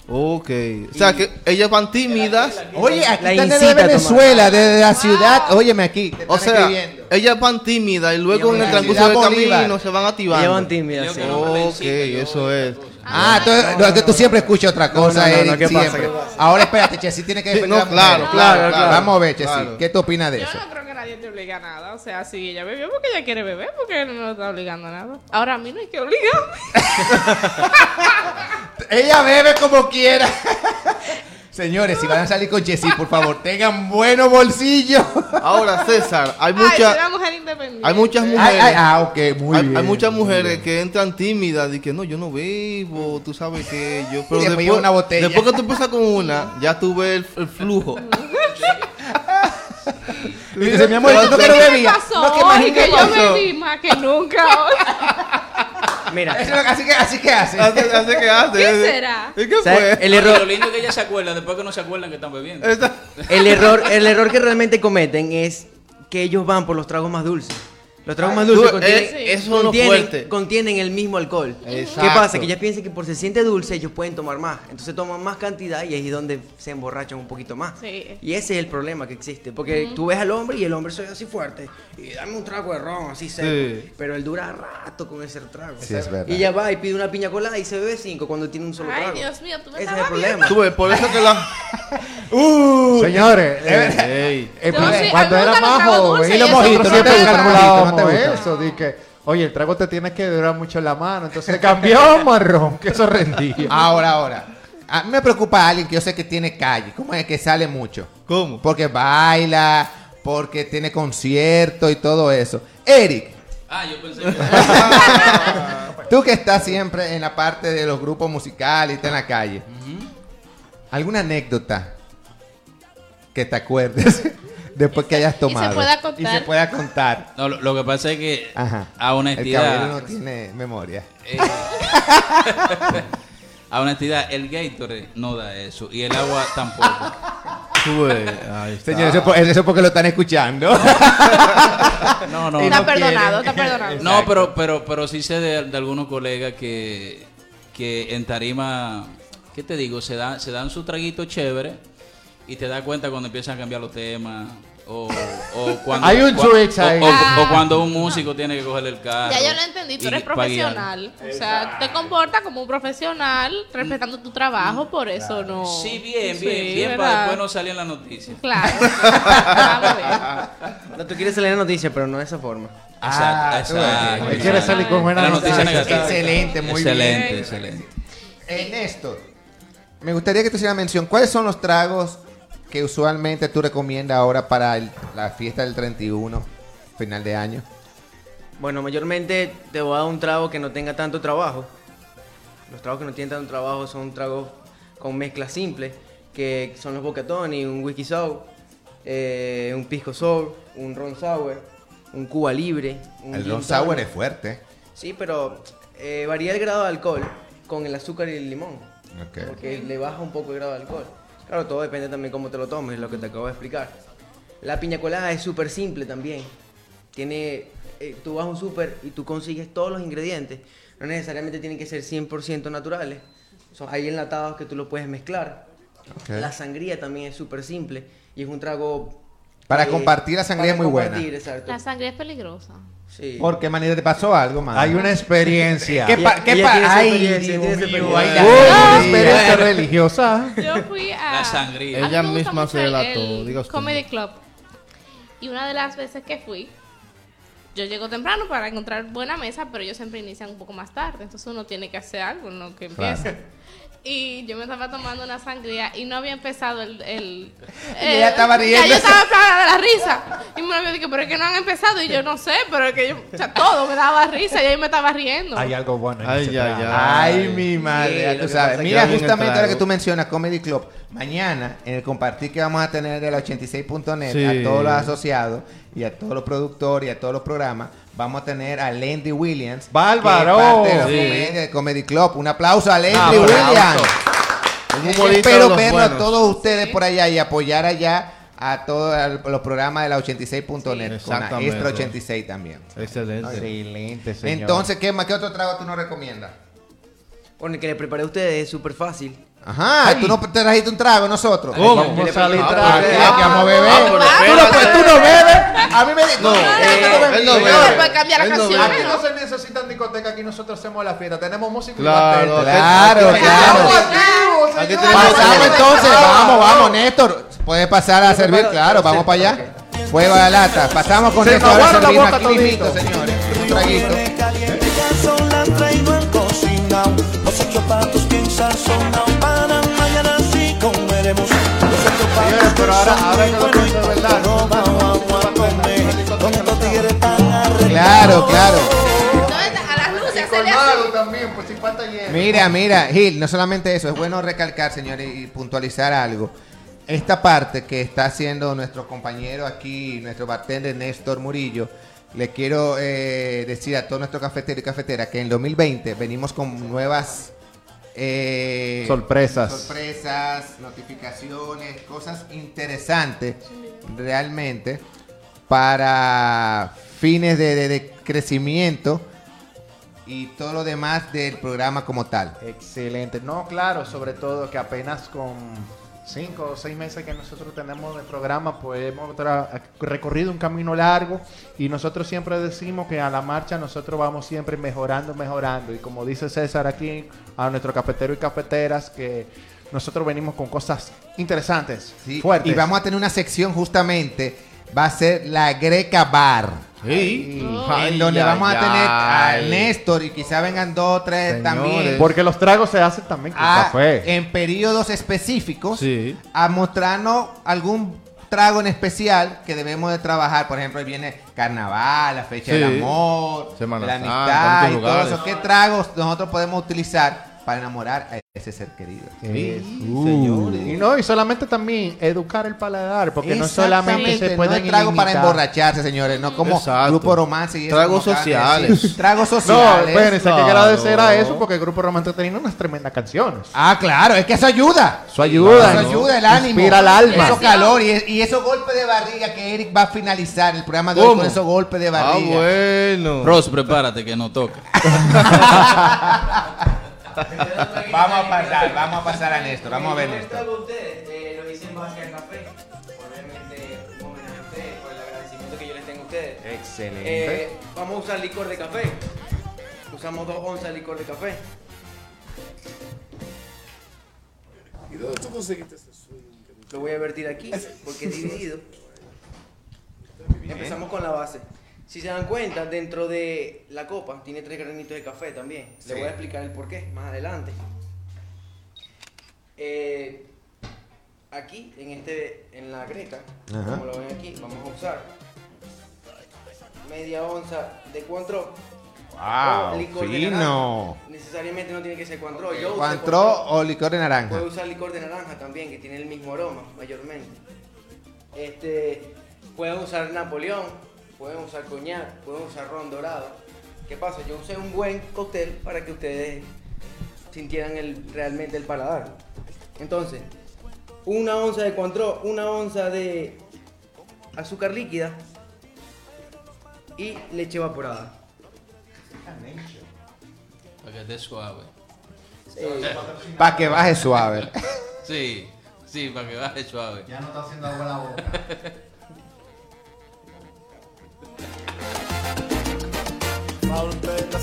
Speaker 4: Ok. O sea, que ellas van tímidas.
Speaker 1: Oye, aquí
Speaker 5: La
Speaker 1: están desde Venezuela, desde la ciudad. Óyeme aquí. te
Speaker 4: O sea,
Speaker 1: escribiendo.
Speaker 4: ellas van tímidas y luego en el transcurso del
Speaker 1: Bolívar.
Speaker 4: camino se van activando.
Speaker 5: Ellas van tímidas. Sí.
Speaker 4: Ok, eso es.
Speaker 1: Ah, tú, no, tú siempre escuchas otra cosa,
Speaker 5: no, no,
Speaker 1: Eric,
Speaker 5: ¿qué pasa?
Speaker 1: siempre.
Speaker 5: ¿Qué pasa?
Speaker 1: Ahora espérate, Chessy tiene que defender
Speaker 4: no, claro, claro, claro.
Speaker 1: Vamos a ver, Chessy,
Speaker 4: Claro.
Speaker 1: ¿qué tú opinas de
Speaker 3: Yo
Speaker 1: eso?
Speaker 3: no creo que nadie te obliga a nada. O sea, si ella bebió porque ella quiere beber, porque no está obligando a nada. Ahora a mí no hay que obligarme.
Speaker 1: Ella bebe como quiera. Señores, si van a salir con Chessy, por favor, tengan buenos bolsillos.
Speaker 4: Ahora, César, hay muchas
Speaker 3: una mujer independiente.
Speaker 4: hay muchas mujeres.
Speaker 1: ay, ah, ok, muy
Speaker 4: hay,
Speaker 1: bien.
Speaker 4: hay muchas mujeres que entran tímidas y que no, yo no bebo, tú sabes que yo. Pero
Speaker 1: Y después una botella.
Speaker 4: después que tú empiezas con una, ya tú ves el, el flujo.
Speaker 1: Bien. Dice, mi amor, ¿tú no que no
Speaker 3: pasó?
Speaker 1: No, que imagínate
Speaker 3: que yo
Speaker 4: pasó.
Speaker 3: bebí más que nunca hoy.
Speaker 5: Mira,
Speaker 1: Eso Así que, así que hace.
Speaker 4: Hace que hace.
Speaker 3: ¿Qué será?
Speaker 4: ¿Y qué fue?
Speaker 5: El
Speaker 6: y
Speaker 5: error,
Speaker 6: Lo lindo es que ellas se acuerdan después que no se acuerdan que están bebiendo.
Speaker 4: Esta-
Speaker 5: el error, el error que realmente cometen es que ellos van por los tragos más dulces. Los tragos más
Speaker 4: Tú,
Speaker 5: dulces
Speaker 4: eh,
Speaker 5: contienen,
Speaker 4: eso lo
Speaker 5: contienen- el mismo alcohol.
Speaker 4: Exacto.
Speaker 5: ¿Qué pasa? Que ellas piensan que por se siente dulce ellos pueden tomar más. Entonces toman más cantidad y ahí es donde se emborrachan un poquito más.
Speaker 3: Sí.
Speaker 5: Y ese es el problema que existe. Porque tú ves al hombre y el hombre soy así fuerte. Y dame un trago de ron, así seco.
Speaker 4: Sí.
Speaker 5: Pero él dura rato con ese trago.
Speaker 1: Sí, es verdad.
Speaker 5: Y ella va y pide una piña colada y se bebe cinco cuando tiene un solo
Speaker 3: Ay,
Speaker 5: trago.
Speaker 3: Dios mío, tú me
Speaker 5: Ese es el problema.
Speaker 4: Tú ves, por eso que la.
Speaker 2: Señores, eh, eh, cuando era más joven, y los mojitos, siempre
Speaker 1: ¿No te gusta?
Speaker 2: eso, di que, oye, el trago te tiene que durar mucho en la mano, entonces cambió marrón, que eso rendía.
Speaker 1: Ahora, ahora. A mí me preocupa alguien que yo sé que tiene calle. ¿Cómo es que sale mucho?
Speaker 4: ¿Cómo?
Speaker 1: Porque baila, porque tiene concierto y todo eso. Eric,
Speaker 6: Ah, yo pensé que.
Speaker 1: tú que estás siempre en la parte de los grupos musicales y estás en la calle. ¿Alguna anécdota que te acuerdes después que hayas tomado?
Speaker 3: pueda contar.
Speaker 1: Y se pueda contar.
Speaker 6: No, lo, lo que pasa es que
Speaker 1: Ajá.
Speaker 6: a
Speaker 1: El
Speaker 6: honestidad.
Speaker 1: caballero no tiene memoria.
Speaker 6: eh, a honestidad, el Gatorade no da eso. Y el agua tampoco.
Speaker 4: Tú ves, ahí está.
Speaker 1: Señor, eso, es por- eso es porque lo están escuchando.
Speaker 6: No, no.
Speaker 3: Está
Speaker 1: no
Speaker 3: perdonado,
Speaker 1: quieren.
Speaker 3: está perdonado.
Speaker 6: No, pero, pero, pero sí sé de, de algunos colegas que, que en tarima, ¿qué te digo? Se, dan se dan su traguito chévere y te das cuenta cuando empiezan a cambiar los temas. O, o cuando,
Speaker 2: Hay un
Speaker 6: o-
Speaker 2: ahí.
Speaker 6: O,
Speaker 3: Ah.
Speaker 6: o cuando un músico tiene que cogerle el carro.
Speaker 3: Ya yo lo entendí, tú eres profesional. O sea, te comportas como un profesional, respetando tu trabajo, por eso no.
Speaker 6: Sí, bien,
Speaker 3: Sí,
Speaker 6: bien, bien, para después no salir en la noticia.
Speaker 3: Claro. Vamos a ver.
Speaker 5: No, tú quieres salir en la noticia, pero no de esa forma.
Speaker 1: Ah,
Speaker 6: Exacto,
Speaker 1: tú ves.
Speaker 6: exacto.
Speaker 2: Él quiere salir con buena
Speaker 6: La noticia negativa.
Speaker 1: Excelente, muy
Speaker 6: excelente,
Speaker 1: bien.
Speaker 6: Excelente,
Speaker 1: Eh, Néstor, me gustaría que tú hicieras mención. ¿Cuáles son los tragos que usualmente tú recomiendas ahora para el- la fiesta del 31, final de año?
Speaker 5: Bueno, mayormente te voy a dar un trago que no tenga tanto trabajo. Los tragos que no tienen tanto trabajo son tragos con mezcla simple, que son los Bocatoni, un whisky sour, eh, un pisco sour, un ron sour, un Cuba libre. Un
Speaker 1: El ron sour es fuerte.
Speaker 5: Sí, pero eh, varía el grado de alcohol con el azúcar y el limón. Porque le baja un poco el grado de alcohol. Claro, todo depende también cómo te lo tomes, lo que te acabo de explicar. La piña colada es súper simple también. Tiene, eh, tú vas a un súper y tú consigues todos los ingredientes. No necesariamente tienen que ser 100% naturales. Son, hay enlatados que tú lo puedes mezclar.
Speaker 1: Ok.
Speaker 5: La sangría también es súper simple y es un trago...
Speaker 1: Para
Speaker 5: eh,
Speaker 1: compartir, la sangría es muy buena.
Speaker 5: compartir, exacto.
Speaker 3: La sangre es peligrosa.
Speaker 5: Sí.
Speaker 1: ¿Por qué, manita? ¿Te pasó algo, man?
Speaker 2: Hay una experiencia.
Speaker 1: ¿Qué, pa-
Speaker 5: Ella-
Speaker 1: qué
Speaker 5: ella
Speaker 1: pa-
Speaker 5: tiene su
Speaker 1: Ay,
Speaker 5: experiencia,
Speaker 1: Dios
Speaker 5: tiene su
Speaker 1: mío,
Speaker 5: experiencia.
Speaker 1: ay,
Speaker 2: Uy,
Speaker 1: la-
Speaker 2: una experiencia religiosa.
Speaker 3: Yo fui a.
Speaker 6: La sangría.
Speaker 4: Ella misma se
Speaker 3: el-
Speaker 4: delató,
Speaker 3: el
Speaker 4: diga usted.
Speaker 3: Comedy Club. Y una de las veces que fui, yo llego temprano para encontrar buena mesa, pero ellos siempre inician un poco más tarde. Entonces uno tiene que hacer algo en lo que empieza. Y yo me estaba tomando una sangría y no había empezado el. el
Speaker 1: Y ella estaba
Speaker 3: Ya
Speaker 1: riéndose.
Speaker 3: yo estaba plana de la risa. Y me había dicho, pero es que no han empezado. Y yo no sé, pero es que yo. O sea, todo me daba risa y ahí me estaba riendo.
Speaker 2: Hay algo bueno. en
Speaker 4: Ay, ay,
Speaker 2: programa.
Speaker 1: Ay, mi madre,
Speaker 5: Sí,
Speaker 1: tú sabes. Mira,
Speaker 4: el
Speaker 1: justamente ahora que tú mencionas Comedy Club, mañana en el compartir que vamos a tener de la 86.net
Speaker 4: Sí.
Speaker 1: a todos los asociados y a todos los productores y a todos los programas, vamos a tener a Lendy Williams.
Speaker 2: ¡Bárbaro!
Speaker 1: que es parte de la
Speaker 4: Sí.
Speaker 1: de Comedy Club. Un aplauso a Lendy. Williams.
Speaker 4: Un
Speaker 1: espero verlo a todos ustedes por allá y apoyar allá a todos los programas de la 86.net con la. Extra 86 también.
Speaker 4: Excelente.
Speaker 2: Excelente, señor.
Speaker 1: Entonces, ¿qué, más- ¿qué otro trago tú nos recomiendas?
Speaker 5: Bueno, el que le preparé a ustedes es súper fácil.
Speaker 1: Ajá,
Speaker 2: Ay.
Speaker 1: tú no te trajiste un trago nosotros.
Speaker 4: ¿Cómo?
Speaker 2: Vamos a salir
Speaker 4: Ah,
Speaker 2: trago.
Speaker 1: Aquí, aquí vamos a beber.
Speaker 4: Ah, pero
Speaker 1: tú, no,
Speaker 4: espérate.
Speaker 1: pues, tú no bebes. A mí me
Speaker 4: No, eh, él no
Speaker 3: No, la
Speaker 4: no
Speaker 3: canción.
Speaker 4: bebe.
Speaker 2: Aquí no se necesitan discotecas, aquí nosotros hacemos la fiesta. Tenemos música y
Speaker 4: Claro,
Speaker 2: bartender.
Speaker 1: Claro,
Speaker 4: Aquí-
Speaker 1: claro.
Speaker 2: Estamos activos,
Speaker 4: Aquí
Speaker 1: Pasamos entonces, vamos, vamos, Néstor. Puedes pasar a servir, claro, vamos para allá. Fuego a la lata. Pasamos con Néstor a servir aquí mismito, señores. Un traguito.
Speaker 7: y no. Los ocho patos
Speaker 1: Claro, claro. Mira, mira, Gil, no solamente eso, es bueno recalcar, señores, y puntualizar algo. Esta parte que está haciendo nuestro compañero aquí, nuestro bartender Néstor Murillo, le quiero eh, decir a todos nuestros cafeteros y cafeteras que en 2020 venimos con nuevas eh,
Speaker 2: Sorpresas.
Speaker 1: sorpresas, notificaciones, cosas interesantes realmente para fines de, de- de crecimiento y todo lo demás del programa como tal.
Speaker 2: Excelente. No, claro, sobre todo que apenas con cinco o seis meses que nosotros tenemos de programa, pues hemos recorrido un camino largo y nosotros siempre decimos que a la marcha nosotros vamos siempre mejorando, mejorando. Y como dice César aquí, a nuestro cafetero y cafeteras, que nosotros venimos con cosas interesantes,
Speaker 1: Sí,
Speaker 2: fuertes.
Speaker 1: Y vamos a tener una sección justamente, va a ser la Greca Bar.
Speaker 4: Sí.
Speaker 1: en donde
Speaker 4: Ay,
Speaker 1: vamos a
Speaker 4: ay,
Speaker 1: tener a
Speaker 4: ay.
Speaker 1: Néstor y quizá vengan dos o tres
Speaker 4: Señores.
Speaker 1: también.
Speaker 2: Porque los tragos se hacen también con
Speaker 1: a-
Speaker 2: café.
Speaker 1: en periodos específicos
Speaker 4: Sí.
Speaker 1: a mostrarnos algún trago en especial que debemos de trabajar. Por ejemplo, ahí viene carnaval, la fecha
Speaker 4: Sí.
Speaker 1: del amor,
Speaker 4: Semana
Speaker 1: la
Speaker 4: Santa,
Speaker 1: amistad y todo eso. ¿Qué tragos nosotros podemos utilizar para enamorar a ese ser querido?
Speaker 2: Uh,
Speaker 4: señores.
Speaker 2: Y no, y solamente también educar el paladar, porque no solamente se pueden
Speaker 1: no es trago para emborracharse, señores, no como
Speaker 4: Exacto.
Speaker 1: grupo romance y
Speaker 4: Tragos sociales.
Speaker 1: Tragos
Speaker 2: No,
Speaker 1: sociales.
Speaker 2: espérense, hay que
Speaker 4: Claro.
Speaker 2: agradecer a eso porque el grupo romántico tiene unas tremendas canciones.
Speaker 1: Ah, claro, es que eso ayuda.
Speaker 2: Eso ayuda,
Speaker 1: Eso
Speaker 2: ¿no?
Speaker 1: ayuda el ánimo.
Speaker 2: Inspira el alma.
Speaker 1: Eso calor y, y esos golpes de barriga que Eric va a finalizar el programa de hoy con esos golpes de
Speaker 4: Ah,
Speaker 1: barriga.
Speaker 4: bueno.
Speaker 6: Ross, prepárate que no toca.
Speaker 1: Vamos a pasar, vamos a pasar a Néstor, vamos a ver Néstor.
Speaker 5: ustedes, eh, lo hice en base al café. Obviamente, un homenaje a ustedes por el agradecimiento que yo les tengo a ustedes.
Speaker 2: Excelente.
Speaker 5: Eh, vamos a usar licor de café. Usamos dos onzas de licor de café. Lo voy a vertir aquí porque es dividido. Empezamos con la base. Si se dan cuenta, dentro de la copa tiene tres granitos de café también.
Speaker 1: Sí.
Speaker 5: Le voy a explicar el porqué más adelante. Eh, aquí, en este, en la
Speaker 1: Ajá.
Speaker 5: como lo ven aquí, vamos a usar media onza de Cointreau.
Speaker 1: Wow,
Speaker 5: licor de
Speaker 1: fino.
Speaker 5: naranja. Necesariamente no tiene que ser Cointreau. Yo usé
Speaker 1: Cointreau o licor de naranja.
Speaker 5: Puede usar licor de naranja también, que tiene el mismo aroma, mayormente. Este, pueden usar Napoleón, pueden usar coñac, pueden usar ron dorado. ¿Qué pasa? Yo usé un buen cóctel para que ustedes sintieran el, realmente el paladar. Entonces, una onza de Cointreau, una onza de azúcar líquida y leche evaporada.
Speaker 6: Para que esté suave.
Speaker 5: Eh,
Speaker 1: Para que baje suave.
Speaker 6: Sí, sí, para que baje suave.
Speaker 2: Ya no está haciendo agua en la boca.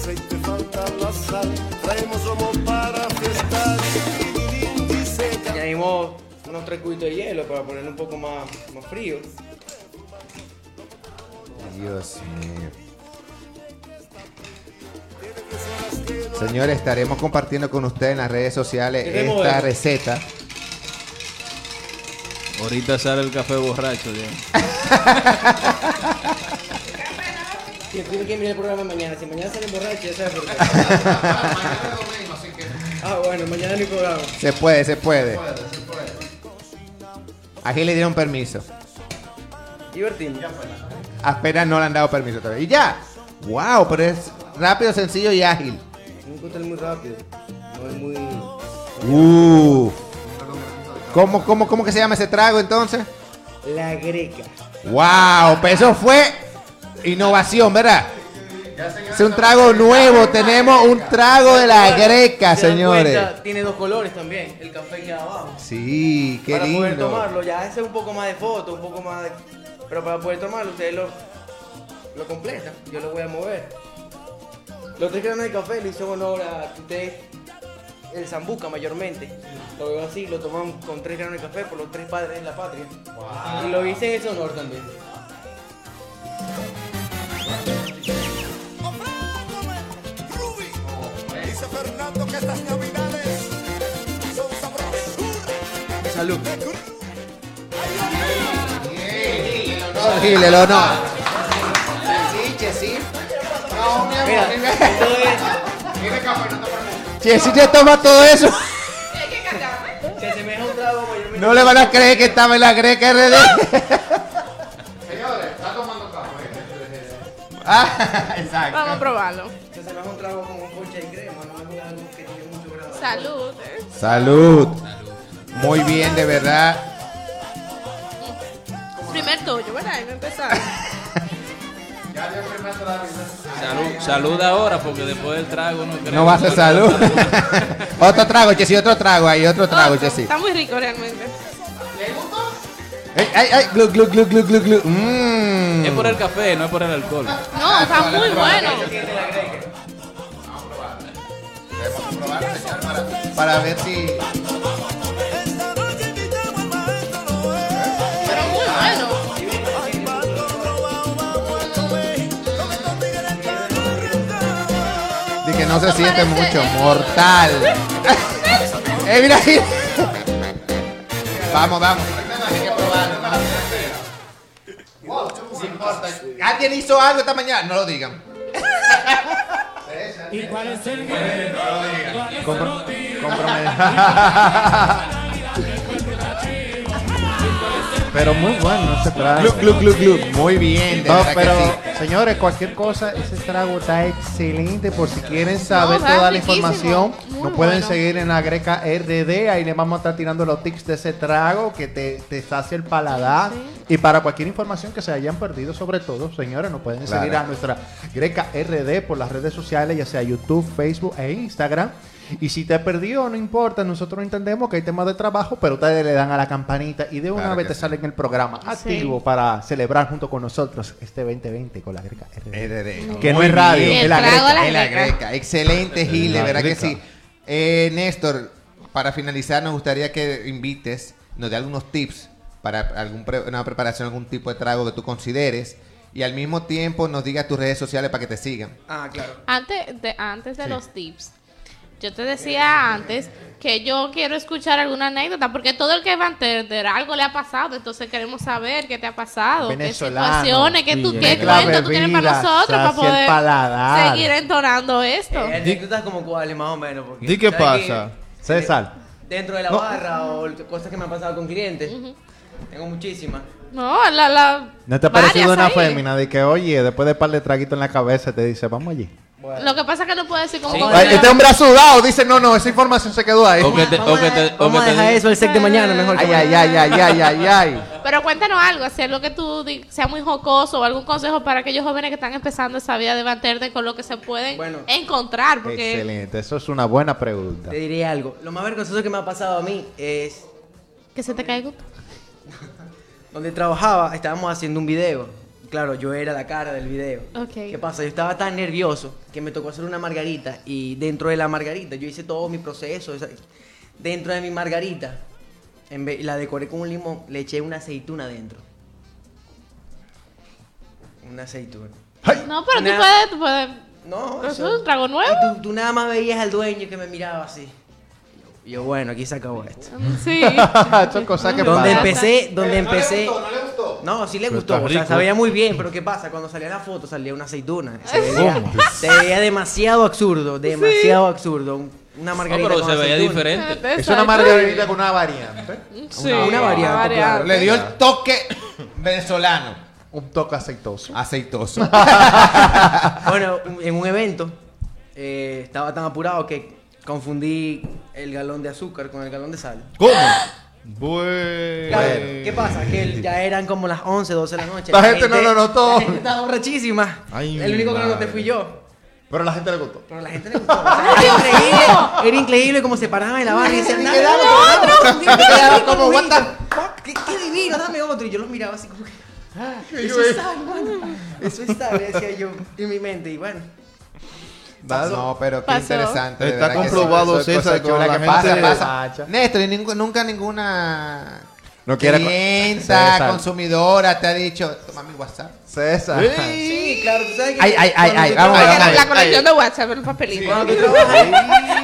Speaker 7: Falta el aceite, falta la sal. Traemos para que
Speaker 5: añadimos unos tres cubitos de hielo para ponerlo un poco más, más frío.
Speaker 1: Dios mío. Señores, estaremos compartiendo con ustedes en las redes sociales
Speaker 5: Queremos
Speaker 1: esta receta.
Speaker 6: Ahorita sale el café borracho. ya.
Speaker 5: Si tienen que mirar el programa mañana, si mañana salen borrachos, ya sabes por qué. ah, bueno, mañana no hay programa.
Speaker 1: Se puede, se puede. Aquí le dieron permiso.
Speaker 5: Divertimos.
Speaker 1: Apenas no le han dado permiso todavía. Y ya. Wow, pero es rápido, sencillo y ágil.
Speaker 5: Un cóctel muy rápido. No es muy.
Speaker 1: Uh. ¿Cómo, cómo, ¿Cómo que se llama ese trago entonces?
Speaker 5: La greca.
Speaker 1: Wow, pero eso fue innovación, ¿verdad? Es un trago nuevo, tenemos un trago de la greca,
Speaker 5: ¿Se dan
Speaker 1: señores.
Speaker 5: Tiene dos colores también. El café queda abajo.
Speaker 1: Sí, qué
Speaker 5: para poder
Speaker 1: lindo.
Speaker 5: tomarlo, ya ese es un poco más de foto, un poco más de. Pero para poder tomarlo, ustedes lo, lo completan. Yo lo voy a mover. Los tres granos de café le hizo honor a que ustedes. El zambuca mayormente. Lo veo así, lo toman con tres granos de café por los tres padres de la patria. Y lo hice en ese honor también. Salud.
Speaker 1: Gil, el honor.
Speaker 5: Mira, esto es.
Speaker 1: Che, si te toma todo eso.
Speaker 5: Se asemeja un trago
Speaker 1: no le van a creer que estaba en la greca RD. Ah, exacto.
Speaker 3: Vamos a probarlo.
Speaker 5: Se asemeja a un trago con un ponche de crema, no es algo que tiene mucho grado.
Speaker 3: Salud. eh.
Speaker 1: Salud. Muy bien, de verdad.
Speaker 3: Primer toyo, ¿verdad? Ahí me empezaron.
Speaker 6: Salud, salud ahora, porque después del trago no creo
Speaker 1: No va a ser salud. otro trago, Chessy, otro trago ahí, otro trago, Chessy.
Speaker 3: Está muy rico realmente.
Speaker 1: Ay, ay, ay, glu, glu, glu, glu, glu, glu. Mm.
Speaker 6: Es por el café, no es por el alcohol.
Speaker 3: No, está muy bueno.
Speaker 1: Para ver si. No se siente mucho. Mortal. eh, mira ahí. Vamos, vamos. Que. No importa. ¿Alguien hizo algo esta mañana? No lo digan.
Speaker 2: Compro- Pero muy bueno ese trago.
Speaker 1: Muy bien, de
Speaker 2: No,
Speaker 1: verdad
Speaker 2: pero
Speaker 1: que sí.
Speaker 2: señores, cualquier cosa, ese trago está excelente. Por si quieren saber
Speaker 3: No,
Speaker 2: toda la
Speaker 3: riquísimo.
Speaker 2: información,
Speaker 3: Muy
Speaker 2: nos pueden
Speaker 3: bueno.
Speaker 2: seguir en la Greca RD. Ahí les vamos a estar tirando los tips de ese trago que te, te sacia el paladar. Y para cualquier información que se hayan perdido, sobre todo, señores, nos pueden
Speaker 1: Claro.
Speaker 2: seguir a nuestra Greca RD por las redes sociales, ya sea YouTube, Facebook e Instagram. Y si te perdió, no importa, nosotros entendemos que hay temas de trabajo, pero ustedes le dan a la campanita y de una
Speaker 1: Claro
Speaker 2: vez te
Speaker 1: sí.
Speaker 2: sale en el programa activo para celebrar junto con nosotros este 2020 con la Greca RD. Que no es radio, es la Greca.
Speaker 1: Es la
Speaker 3: greca.
Speaker 1: Excelente, Gil, de verdad que sí. Eh, Néstor, para finalizar, nos gustaría que invites, nos dé algunos tips para algún pre- una preparación, algún tipo de trago que tú consideres. Y al mismo tiempo nos digas tus redes sociales para que te sigan.
Speaker 5: Ah, claro.
Speaker 3: Antes de, antes de
Speaker 1: Sí.
Speaker 3: los tips, Yo te decía antes que yo quiero escuchar alguna anécdota, porque todo el que va a entender algo le ha pasado, entonces queremos saber qué te ha pasado, qué situaciones, qué, tú, qué tú tienes para nosotros, para poder
Speaker 2: paladar.
Speaker 3: seguir entonando esto.
Speaker 5: Eh, anécdotas como cuáles, más o menos. Porque,
Speaker 4: Di qué
Speaker 5: ¿sabes
Speaker 4: pasa.
Speaker 5: que-
Speaker 2: César.
Speaker 5: Dentro de la barra o cosas que me han pasado con clientes. Tengo muchísimas.
Speaker 3: No, la, la
Speaker 2: ¿No te ha parecido una
Speaker 3: ahí.
Speaker 2: fémina de que, oye, después de par de traguitos en la cabeza te dice, vamos allí?
Speaker 3: Lo que pasa es que no puedo decir como
Speaker 6: Sí.
Speaker 2: Este hombre ha sudado, dice, no, no, esa información se quedó ahí.
Speaker 6: O que te, o que te, o
Speaker 5: vamos
Speaker 6: que
Speaker 5: a dejar eso el set de mañana mejor. que
Speaker 2: Ay, ay, ay, ay, ay, ay, ay.
Speaker 3: Pero cuéntanos algo, así algo que tú sea muy jocoso o algún consejo para aquellos jóvenes que están empezando esa vida de mantener con lo que se pueden
Speaker 5: Bueno.
Speaker 3: encontrar, porque
Speaker 2: Excelente, eso es una buena pregunta.
Speaker 5: Te diré algo. Lo más vergonzoso que me ha pasado a mí es
Speaker 3: que se te caiga.
Speaker 5: donde trabajaba, estábamos haciendo un video. Claro, yo era la cara del video. ¿Qué pasa? Yo estaba tan nervioso que me tocó hacer una margarita y dentro de la margarita yo hice todo mi proceso. Dentro de mi margarita, en vez, la decoré con un limón, le eché una aceituna dentro. Una aceituna.
Speaker 3: No, pero tú puedes, tú puedes.
Speaker 5: No,
Speaker 3: eso es un trago nuevo.
Speaker 5: Y tú, tú nada más veías al dueño que me miraba así. Y yo, bueno, aquí se acabó esto.
Speaker 3: Sí.
Speaker 2: Son cosas que
Speaker 5: Donde empecé, donde empecé. No, sí le gustó. O sea, sabía muy bien, pero ¿qué pasa? Cuando salía la foto salía una aceituna. Se veía, se veía demasiado absurdo, demasiado absurdo. Un- Una
Speaker 6: No,
Speaker 5: margarita
Speaker 6: pero
Speaker 5: con
Speaker 6: se veía
Speaker 5: aceituna.
Speaker 6: diferente.
Speaker 2: Es una margarita con una variante.
Speaker 3: Sí,
Speaker 5: Una variante, claro.
Speaker 1: Le dio el toque venezolano,
Speaker 2: Un toque aceitoso.
Speaker 1: aceitoso.
Speaker 5: Bueno, en un evento eh, estaba tan apurado que confundí el galón de azúcar con el galón de sal.
Speaker 4: ¿Cómo? Bueno.
Speaker 5: Claro, ¿qué pasa? Que ya eran como las 11, 12 de la noche.
Speaker 2: La gente no lo notó.
Speaker 5: La gente estaba borrachísima.
Speaker 4: Ay,
Speaker 5: el único que lo
Speaker 4: mi
Speaker 5: noté
Speaker 4: madre.
Speaker 5: fui yo.
Speaker 2: Pero a la gente le gustó.
Speaker 5: Pero a la gente le gustó. O sea, era increíble. Era increíble cómo se paraban en la barra y decían, dame otro. Quedaba como, what the fuck, qué, qué divino, dame otro. Y yo los miraba así como que, ah, eso es sal, mano. Eso es sal, decía yo en mi mente. Y bueno,
Speaker 1: No, pero qué
Speaker 3: Pasó.
Speaker 1: interesante.
Speaker 4: Está comprobado,
Speaker 1: sí.
Speaker 4: César, que
Speaker 1: chulas
Speaker 4: la
Speaker 1: que
Speaker 4: gente-
Speaker 1: pasa, pasa. Néstor, y ningún- nunca ninguna
Speaker 2: No
Speaker 1: clienta,
Speaker 2: César.
Speaker 1: consumidora te ha dicho, toma mi WhatsApp.
Speaker 2: César.
Speaker 5: sí, claro, tú sabes que.
Speaker 1: Ay, ay, ay, ay,
Speaker 5: tú
Speaker 1: vamos,
Speaker 5: trabajas-
Speaker 3: la, la colección de WhatsApp, papelito.
Speaker 5: Cuando tú trabajas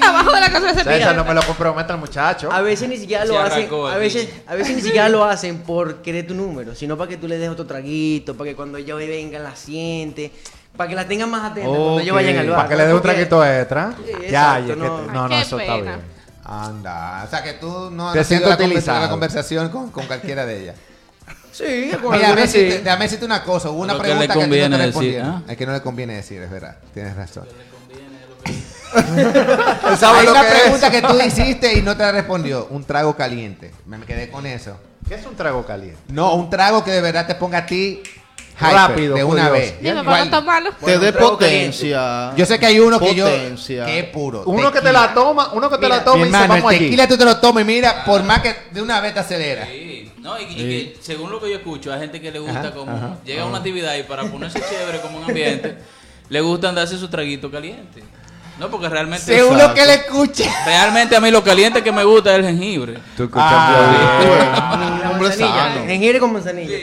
Speaker 3: Abajo de la casa de
Speaker 2: César, no me lo comprometa el muchacho.
Speaker 5: A veces ni siquiera lo hacen, a veces, a veces ni siquiera lo hacen por querer tu número, sino para que tú le des otro traguito, para que cuando ellos vengan la siente, para que la tengan más atenta cuando ellos vayan al bar.
Speaker 2: Para que le dé un traguito extra.
Speaker 5: Sí,
Speaker 2: ya,
Speaker 5: exacto,
Speaker 2: y es que
Speaker 5: no.
Speaker 2: te- no, no, eso está
Speaker 3: pena.
Speaker 2: bien.
Speaker 1: Anda, o sea que tú no
Speaker 2: Te
Speaker 1: has
Speaker 2: siento
Speaker 1: la,
Speaker 2: utilizado.
Speaker 1: la conversación con, con cualquiera de ellas.
Speaker 5: Sí, con
Speaker 1: Mira, déjame
Speaker 5: sí.
Speaker 1: decirte, déjame decirte una cosa. Hubo una
Speaker 6: que le
Speaker 1: pregunta que, a ti no
Speaker 6: conviene
Speaker 1: te
Speaker 6: decir. ¿ah?
Speaker 1: Es que no le conviene decir, es verdad. Tienes razón. Hay una
Speaker 2: que es.
Speaker 1: pregunta que tú hiciste y no te la respondió. Un trago caliente. Me me quedé con eso.
Speaker 2: ¿Qué es un trago caliente?
Speaker 1: No, un trago que de verdad te ponga a ti hyper,
Speaker 2: Rápido,
Speaker 1: de una
Speaker 2: curioso.
Speaker 1: vez.
Speaker 3: Dime,
Speaker 1: ¿Cuál?
Speaker 3: para no tomarlo.
Speaker 4: Te
Speaker 5: Bueno,
Speaker 4: dé potencia.
Speaker 1: Yo sé que hay uno que yo que es puro.
Speaker 2: Uno que te la toma, uno que te
Speaker 5: Mira,
Speaker 2: la toma y dice,
Speaker 1: hermano,
Speaker 2: vamos
Speaker 1: el tequila tú te lo tomas y mira, por más que de una vez te acelera.
Speaker 6: Sí, no, y, y que según lo que yo escucho, hay gente que le gusta
Speaker 1: Ajá,
Speaker 6: como
Speaker 1: ajá,
Speaker 6: llega a una actividad y para ponerse chévere como un ambiente, le gusta darse su traguito caliente. No, porque realmente
Speaker 1: Según lo que le escuche.
Speaker 6: realmente a mí lo caliente que me gusta es el jengibre.
Speaker 2: Tú escuchas
Speaker 1: Ah.
Speaker 2: bien.
Speaker 4: Bueno, hombre sano.
Speaker 5: jengibre con manzanilla.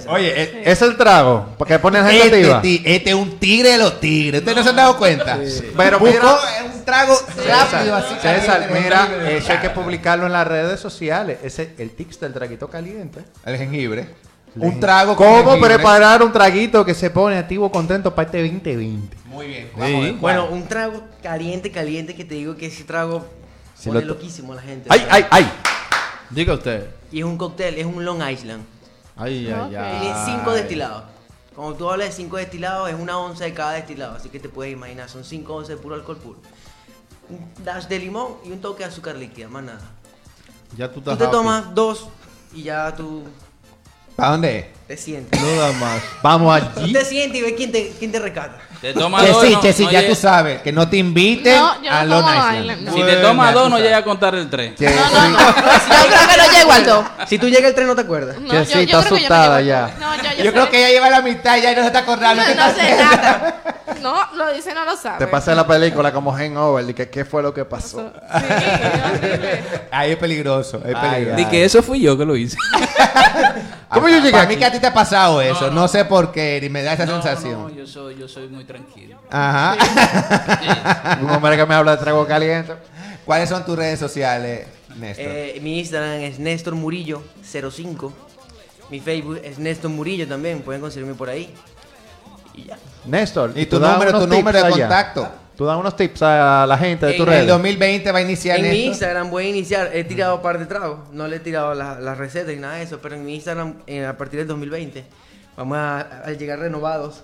Speaker 6: Sí.
Speaker 2: Oye, e- es el trago. Porque pones gente
Speaker 1: Este, este es un tigre de los tigres. ¿Ustedes no se han dado cuenta?
Speaker 2: Pero
Speaker 1: Buscó
Speaker 2: mira-
Speaker 1: un trago rápido así.
Speaker 2: César, mira, eso hay que publicarlo en las redes sociales. Ese el tics del traguito caliente.
Speaker 1: El jengibre. Un trago con
Speaker 2: ¿Cómo
Speaker 1: jengibre.
Speaker 2: preparar un traguito que se pone activo contento para este 2020?
Speaker 1: Muy bien. Vamos.
Speaker 5: Bueno, un trago caliente, caliente, que te digo que ese trago
Speaker 2: Si
Speaker 5: pone
Speaker 2: lo
Speaker 5: loquísimo a la gente.
Speaker 2: ¡Ay, ay, ay!
Speaker 4: Diga usted.
Speaker 5: Y es un cóctel, es un Long Island.
Speaker 4: Ay, ay, ay.
Speaker 5: Tiene cinco destilados. Cuando tú hablas de cinco destilados, es una onza de cada destilado. Así que te puedes imaginar, son cinco onzas de puro alcohol puro. Un dash de limón y un toque de azúcar líquida, más nada.
Speaker 4: Ya tú
Speaker 5: Tú te
Speaker 4: happy.
Speaker 5: tomas dos y ya tú
Speaker 1: ¿Para dónde?
Speaker 5: Te sientes.
Speaker 4: No da más.
Speaker 2: Vamos
Speaker 5: Tú
Speaker 2: allí.
Speaker 5: te sientes y ves quién te, quién te rescata.
Speaker 6: Te toma
Speaker 1: Que
Speaker 6: dos,
Speaker 1: sí,
Speaker 6: no-
Speaker 1: que sí,
Speaker 6: no
Speaker 1: ya
Speaker 6: llega-
Speaker 1: tú sabes. Que no te inviten
Speaker 3: No, yo no
Speaker 1: a. Island,
Speaker 3: no.
Speaker 6: Si te toma dos, no llega a contar el tres.
Speaker 3: No, no, no. Yo creo que no llego al 2.
Speaker 5: Si tú llegas al tren no te acuerdas.
Speaker 3: No,
Speaker 2: Que sí,
Speaker 3: yo
Speaker 2: está asustada ya.
Speaker 3: dos. No, yo, yo,
Speaker 1: Yo creo que ya lleva la mitad y ya no se está acordando.
Speaker 3: No,
Speaker 1: ¿Qué
Speaker 3: no sé nada. No, lo dice, no lo sabe.
Speaker 2: Te pasé la película como Hangover y que qué fue lo que pasó.
Speaker 3: Sí, horrible.
Speaker 1: Ahí es peligroso, es peligroso.
Speaker 6: Di que eso fui yo que lo hice.
Speaker 2: ¿Cómo yo llegué aquí?
Speaker 1: Ti te ha pasado eso. No,
Speaker 6: no.
Speaker 1: sé por qué, y me da esa
Speaker 6: No,
Speaker 1: sensación.
Speaker 6: no, yo soy, yo soy muy tranquilo.
Speaker 1: Ajá.
Speaker 2: Un hombre que me habla de trago caliente.
Speaker 1: ¿Cuáles son tus redes sociales, Néstor?
Speaker 5: Eh, mi Instagram es Néstor Murillo 05. Mi Facebook es Néstor Murillo también. Pueden conseguirme por ahí. Y ya.
Speaker 2: Néstor.
Speaker 1: y tu número, tu número de
Speaker 2: allá.
Speaker 1: contacto.
Speaker 2: Tú das unos tips a la gente de tu
Speaker 5: En
Speaker 1: En el
Speaker 2: red.
Speaker 1: 2020 va a iniciar
Speaker 5: En mi. Instagram voy a iniciar. He tirado un par de tragos. No le he tirado la- las recetas ni nada de eso. Pero en mi Instagram, eh, a partir del 2020, vamos a, a llegar renovados.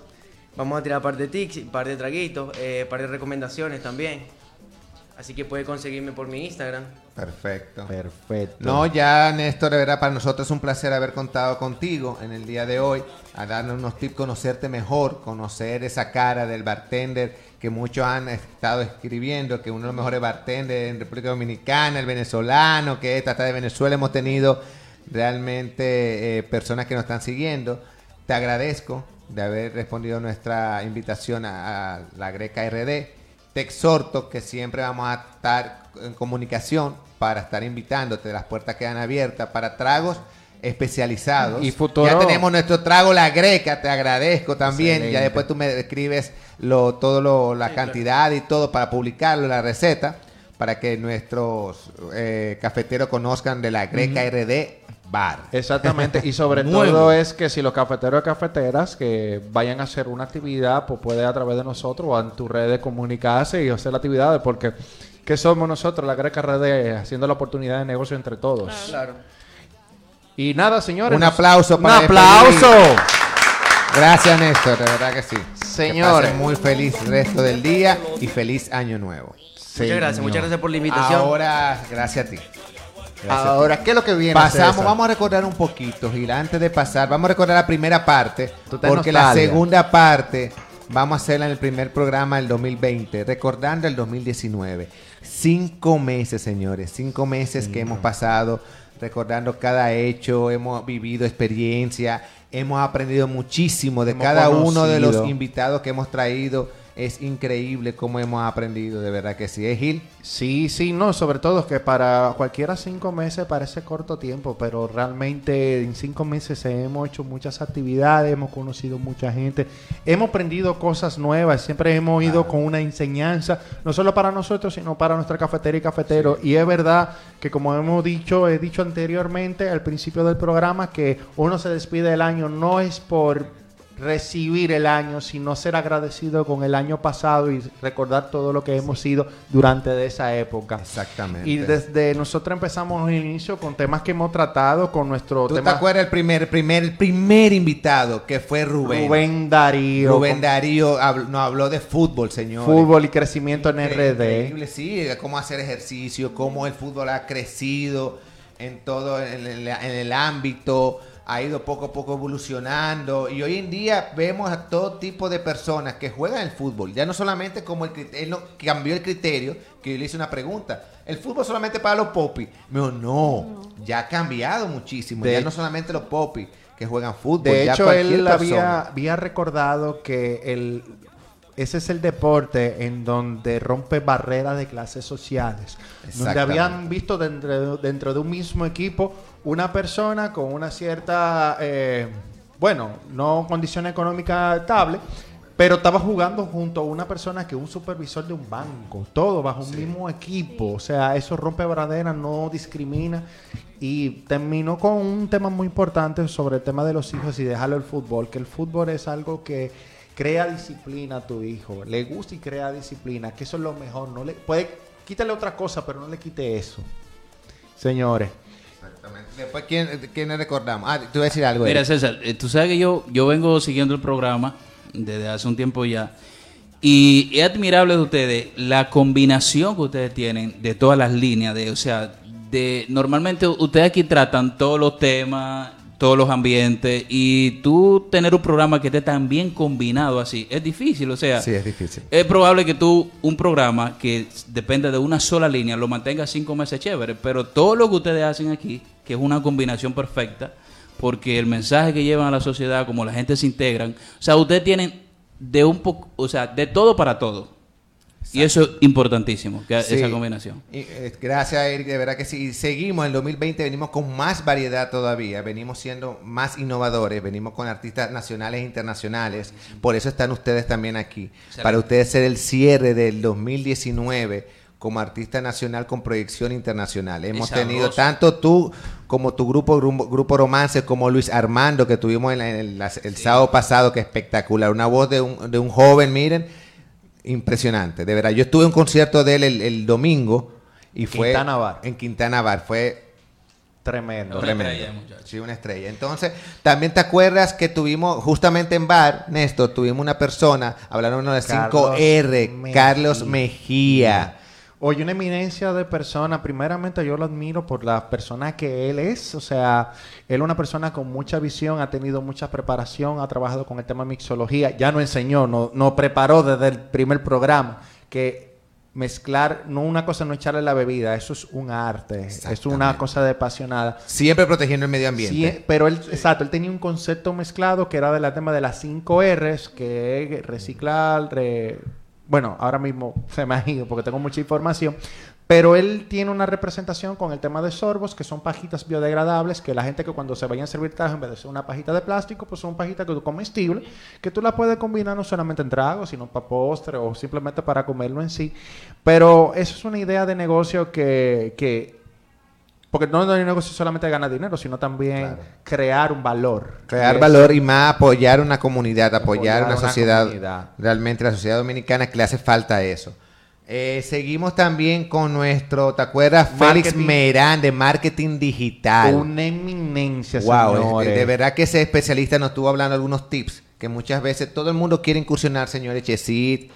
Speaker 5: Vamos a tirar un par de tics, un par de traguitos, eh, par de recomendaciones también. Así que puede conseguirme por mi Instagram.
Speaker 1: Perfecto.
Speaker 2: Perfecto.
Speaker 1: No, ya Néstor, de verdad, para nosotros es un placer haber contado contigo en el día de hoy, a darnos unos tips, conocerte mejor, conocer esa cara del bartender que muchos han estado escribiendo, que uno de los mejores bartenders en República Dominicana, el venezolano, que es hasta de Venezuela hemos tenido realmente eh, personas que nos están siguiendo. Te agradezco de haber respondido nuestra invitación a, a la Greca RD. Te exhorto que siempre vamos a estar en comunicación para estar invitándote. Las puertas quedan abiertas para tragos especializados.
Speaker 2: Y futuro-
Speaker 1: Ya tenemos nuestro trago La Greca, te agradezco también.
Speaker 2: Excelente.
Speaker 1: Ya después tú me escribes lo, todo lo, la cantidad y todo para publicarlo, la receta, para que nuestros eh, cafeteros conozcan de La Greca RD Bar.
Speaker 2: Exactamente, y sobre todo es que si los cafeteros y cafeteras que vayan a hacer una actividad, pues puede a través de nosotros o en tus redes comunicarse y hacer la actividad, porque ¿qué somos nosotros, la Greca RD, haciendo la oportunidad de negocio entre todos?
Speaker 5: Claro.
Speaker 2: Y nada, señores.
Speaker 1: Un aplauso
Speaker 2: ¡Un
Speaker 1: para
Speaker 2: aplauso!
Speaker 1: Gracias, Néstor, de verdad que sí.
Speaker 2: Señores.
Speaker 1: Que muy feliz resto del día y feliz año nuevo.
Speaker 5: Muchas gracias, muchas gracias por la invitación.
Speaker 1: Ahora, gracias a ti. Gracias a ti.
Speaker 2: Ahora, ¿qué es lo que viene?
Speaker 1: Pasamos,
Speaker 2: César?
Speaker 1: vamos a recordar un poquito, Gil, antes de pasar, vamos a recordar la primera parte, porque la segunda parte vamos a hacerla en el primer programa del 2020, recordando el 2019. Cinco meses, señores, cinco meses que hemos pasado recordando cada hecho, hemos vivido experiencia, hemos aprendido muchísimo de
Speaker 2: Hemos
Speaker 1: cada uno de los invitados que hemos traído. Es increíble cómo hemos aprendido, de verdad que sí. ¿Eh, Gil?
Speaker 2: Sí, sí, no, sobre todo que para cualquiera cinco meses parece corto tiempo, pero realmente en cinco meses hemos hecho muchas actividades, hemos conocido mucha gente, hemos aprendido cosas nuevas, siempre hemos ido con una enseñanza, no solo para nosotros, sino para nuestra cafetería y cafetero. Y es verdad que como hemos dicho, he dicho anteriormente al principio del programa, que uno se despide del año no es por recibir el año, sino ser agradecido con el año pasado y recordar todo lo que hemos sido durante esa época.
Speaker 1: Exactamente.
Speaker 2: Y desde nosotros empezamos el inicio con temas que hemos tratado con nuestro
Speaker 1: ¿Tú te
Speaker 2: tema
Speaker 1: acuerdas el primer, primer, primer invitado que fue Rubén?
Speaker 2: Rubén Darío,
Speaker 1: Rubén
Speaker 2: con
Speaker 1: Darío habl- nos habló de fútbol, señor.
Speaker 2: fútbol y crecimiento en RD.
Speaker 1: Increíble, sí, cómo hacer ejercicio, cómo el fútbol ha crecido en todo en el, en el ámbito, ha ido poco a poco evolucionando. Y hoy en día vemos a todo tipo de personas que juegan el fútbol, ya no solamente como el crit- él no, cambió el criterio, que yo le hice una pregunta, el fútbol solamente para los popis, me dijo, no, ya ha cambiado muchísimo,
Speaker 2: De-
Speaker 1: ya no solamente los popis que juegan fútbol,
Speaker 2: De
Speaker 1: ya
Speaker 2: hecho,
Speaker 1: cualquier
Speaker 2: él
Speaker 1: persona.
Speaker 2: había, había recordado que el, ese es el deporte en donde rompe barreras de clases sociales. Donde habían visto dentro, de- dentro de un mismo equipo una persona con una cierta, eh, bueno, no condición económica estable, pero estaba jugando junto a una persona que es un supervisor de un banco, todo bajo un mismo equipo. O sea, eso rompe barreras, no discrimina. Y terminó con un tema muy importante sobre el tema de los hijos y dejarlo el fútbol, que el fútbol es algo que crea disciplina a tu hijo, le gusta y crea disciplina, que eso es lo mejor. No le puede quítale otra cosa, pero no le quite eso. Señores,
Speaker 1: Exactamente. Después, ¿quién, quién recordamos? Ah, tú vas a decir algo.
Speaker 6: Mira. César, eh, tú sabes que yo, yo vengo siguiendo el programa desde hace un tiempo ya. Y es admirable de ustedes la combinación que ustedes tienen de todas las líneas. De, o sea, de normalmente ustedes aquí tratan todos los temas, todos los ambientes. Y tú tener un programa que esté tan bien combinado así, es difícil. O sea,
Speaker 1: Sí, es difícil.
Speaker 6: es probable que tú, un programa que depende de una sola línea, lo mantengas cinco meses chévere, pero todo lo que ustedes hacen aquí, que es una combinación perfecta, porque el mensaje que llevan a la sociedad, como la gente se integran, o sea, ustedes tienen de un poco, o sea, de todo para todo. Y eso es importantísimo, que
Speaker 1: Sí.
Speaker 6: esa combinación.
Speaker 1: Y, eh, gracias, Eric. De verdad que sí. Y seguimos en el 2020, venimos con más variedad todavía. Venimos siendo más innovadores. Venimos con artistas nacionales e internacionales. Por eso están ustedes también aquí.
Speaker 6: Excelente.
Speaker 1: Para ustedes ser el cierre del 2019 como artista nacional con proyección internacional. Hemos tenido tanto tú como tu grupo, grupo, Romance, como Luis Armando, que tuvimos en la- en el, la- el sábado pasado, que espectacular. Una voz de un, de un joven, miren, impresionante. De verdad, yo estuve en un concierto de él el, el domingo y fue
Speaker 2: Quintana Bar.
Speaker 1: en Quintana Bar. Fue
Speaker 2: Tremendo.
Speaker 6: Una
Speaker 1: tremendo.
Speaker 6: estrella, muchacho.
Speaker 1: Sí, una estrella. Entonces, también te acuerdas que tuvimos, justamente en bar, Néstor, tuvimos una persona, hablaron de
Speaker 2: Carlos
Speaker 1: 5R,
Speaker 2: Mejía.
Speaker 1: Carlos Mejía.
Speaker 2: Oye, una eminencia de persona. Primeramente, yo lo admiro por la persona que él es. O sea, él es una persona con mucha visión, ha tenido mucha preparación, ha trabajado con el tema de mixología. Ya nos enseñó, nos no preparó desde el primer programa que mezclar, no una cosa no echarle la bebida, eso es un arte, es una cosa de apasionada.
Speaker 1: Siempre protegiendo el medio ambiente.
Speaker 2: Pero él, exacto, él tenía un concepto mezclado que era del tema de las 5 R's, que es reciclar, re- bueno, ahora mismo se me ha ido porque tengo mucha información, pero él tiene una representación con el tema de sorbos, que son pajitas biodegradables, que la gente que cuando se vayan a servir trago, en vez de ser una pajita de plástico, pues son pajitas que tú comestibles, que tú la puedes combinar no solamente en tragos, sino para postre o simplemente para comerlo en sí. Pero eso es una idea de negocio que... que porque no es un negocio solamente de ganar dinero, sino también
Speaker 1: Claro.
Speaker 2: crear un valor.
Speaker 1: Crear valor y más apoyar una comunidad, apoyar,
Speaker 2: Apoyar
Speaker 1: una
Speaker 2: una
Speaker 1: sociedad.
Speaker 2: comunidad.
Speaker 1: Realmente la sociedad dominicana que le hace falta eso. Eh, seguimos también con nuestro, ¿te acuerdas? Félix. Merán de marketing digital.
Speaker 2: Una eminencia,
Speaker 1: Wow,
Speaker 2: señores.
Speaker 1: de verdad que ese especialista nos estuvo hablando algunos tips que muchas veces todo el mundo quiere incursionar, señores Chesit,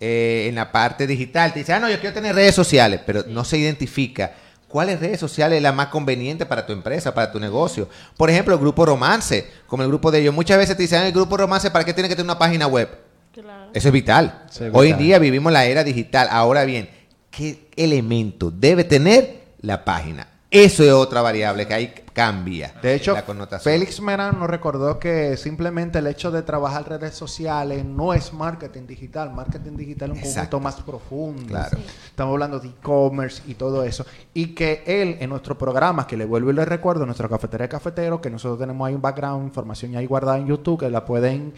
Speaker 1: eh, en la parte digital. Te dice, ah, no, yo quiero tener redes sociales, pero no se identifica cuáles redes sociales es la más conveniente para tu empresa, para tu negocio. Por ejemplo, el grupo Romance, como el grupo de ellos. Muchas veces te dicen, "Ah, el grupo Romance, ¿para qué tiene que tener una página web?
Speaker 3: Claro.
Speaker 1: Eso es vital. Hoy en día vivimos la era digital. Ahora bien, ¿qué elemento debe tener la página? Eso es otra variable que ahí cambia.
Speaker 2: De hecho,
Speaker 1: la connotación.
Speaker 2: Félix Merán nos recordó que simplemente el hecho de trabajar redes sociales no es marketing digital. Marketing digital es un
Speaker 1: Exacto.
Speaker 2: conjunto más profundo.
Speaker 1: Claro.
Speaker 2: Estamos hablando de e-commerce y todo eso. Y que él, en nuestro programa, que le vuelvo y le recuerdo, nuestra cafetería de cafetero, que nosotros tenemos ahí un background, información ya ahí guardada en YouTube, que la pueden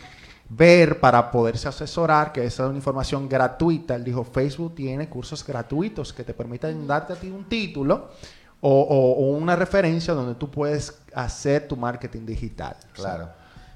Speaker 2: ver para poderse asesorar, que esa es una información gratuita. Él dijo, Facebook tiene cursos gratuitos que te permiten darte a ti un título o, o- o una referencia donde tú puedes hacer tu marketing digital.
Speaker 1: Claro,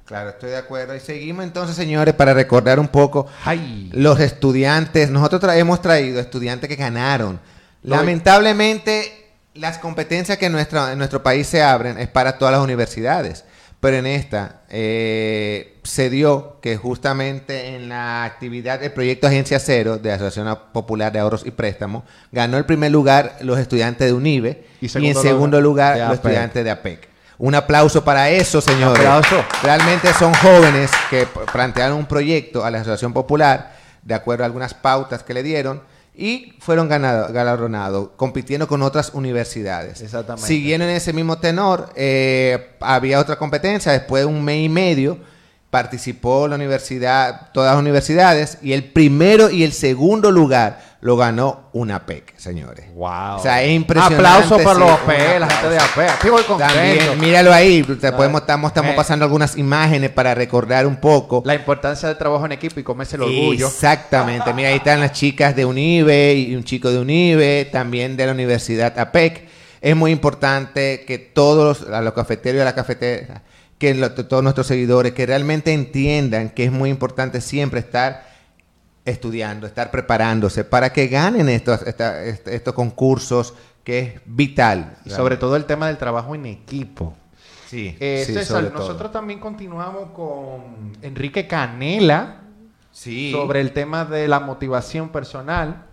Speaker 1: claro, estoy de acuerdo. Y seguimos entonces, señores, para recordar un poco
Speaker 2: Ay.
Speaker 1: los estudiantes. Nosotros tra- hemos traído estudiantes que ganaron.
Speaker 2: Lo-
Speaker 1: Lamentablemente, las competencias que en nuestro, en nuestro país se abren es para todas las universidades. Pero en esta eh, se dio que justamente en la actividad del proyecto Agencia Cero de la Asociación Popular de Ahorros y Préstamos, ganó el primer lugar los estudiantes de UNIBE
Speaker 2: Y
Speaker 1: en segundo
Speaker 2: lugar,
Speaker 1: los estudiantes de APEC. Un aplauso para eso, señores.
Speaker 2: aplauso.
Speaker 1: Realmente son jóvenes que plantearon un proyecto a la Asociación Popular de acuerdo a algunas pautas que le dieron y fueron ganado- galardonados, compitiendo con otras universidades.
Speaker 2: Exactamente.
Speaker 1: Siguiendo en ese mismo tenor, eh, había otra competencia, después de un mes y medio, participó la universidad, todas las universidades, y el primero y el segundo lugar lo ganó una PEC, señores.
Speaker 2: Wow.
Speaker 1: O sea, es impresionante.
Speaker 2: Aplauso para
Speaker 1: sí,
Speaker 2: los
Speaker 1: un
Speaker 2: APE, la gente de
Speaker 1: aplauso.
Speaker 2: APE. Estoy muy contento.
Speaker 1: También, míralo ahí, te podemos, estamos, estamos
Speaker 2: eh.
Speaker 1: pasando algunas imágenes para recordar un poco.
Speaker 2: La importancia del trabajo en equipo y comerse el orgullo.
Speaker 1: Exactamente, mira, ahí están las chicas de UNIBE y un chico de UNIBE, también de la Universidad APEC. Es muy importante que todos los, a los cafeteros y a la cafetera, que lo- todos nuestros seguidores, que realmente entiendan que es muy importante siempre estar estudiando, estar preparándose para que ganen estos, esta- est- estos concursos que es vital.
Speaker 2: Y sobre todo el tema del trabajo en equipo.
Speaker 1: Sí,
Speaker 2: Eh,
Speaker 1: sí,
Speaker 2: César,
Speaker 1: todo.
Speaker 2: nosotros también continuamos con Enrique Canela
Speaker 1: Sí.
Speaker 2: sobre el tema de la motivación personal,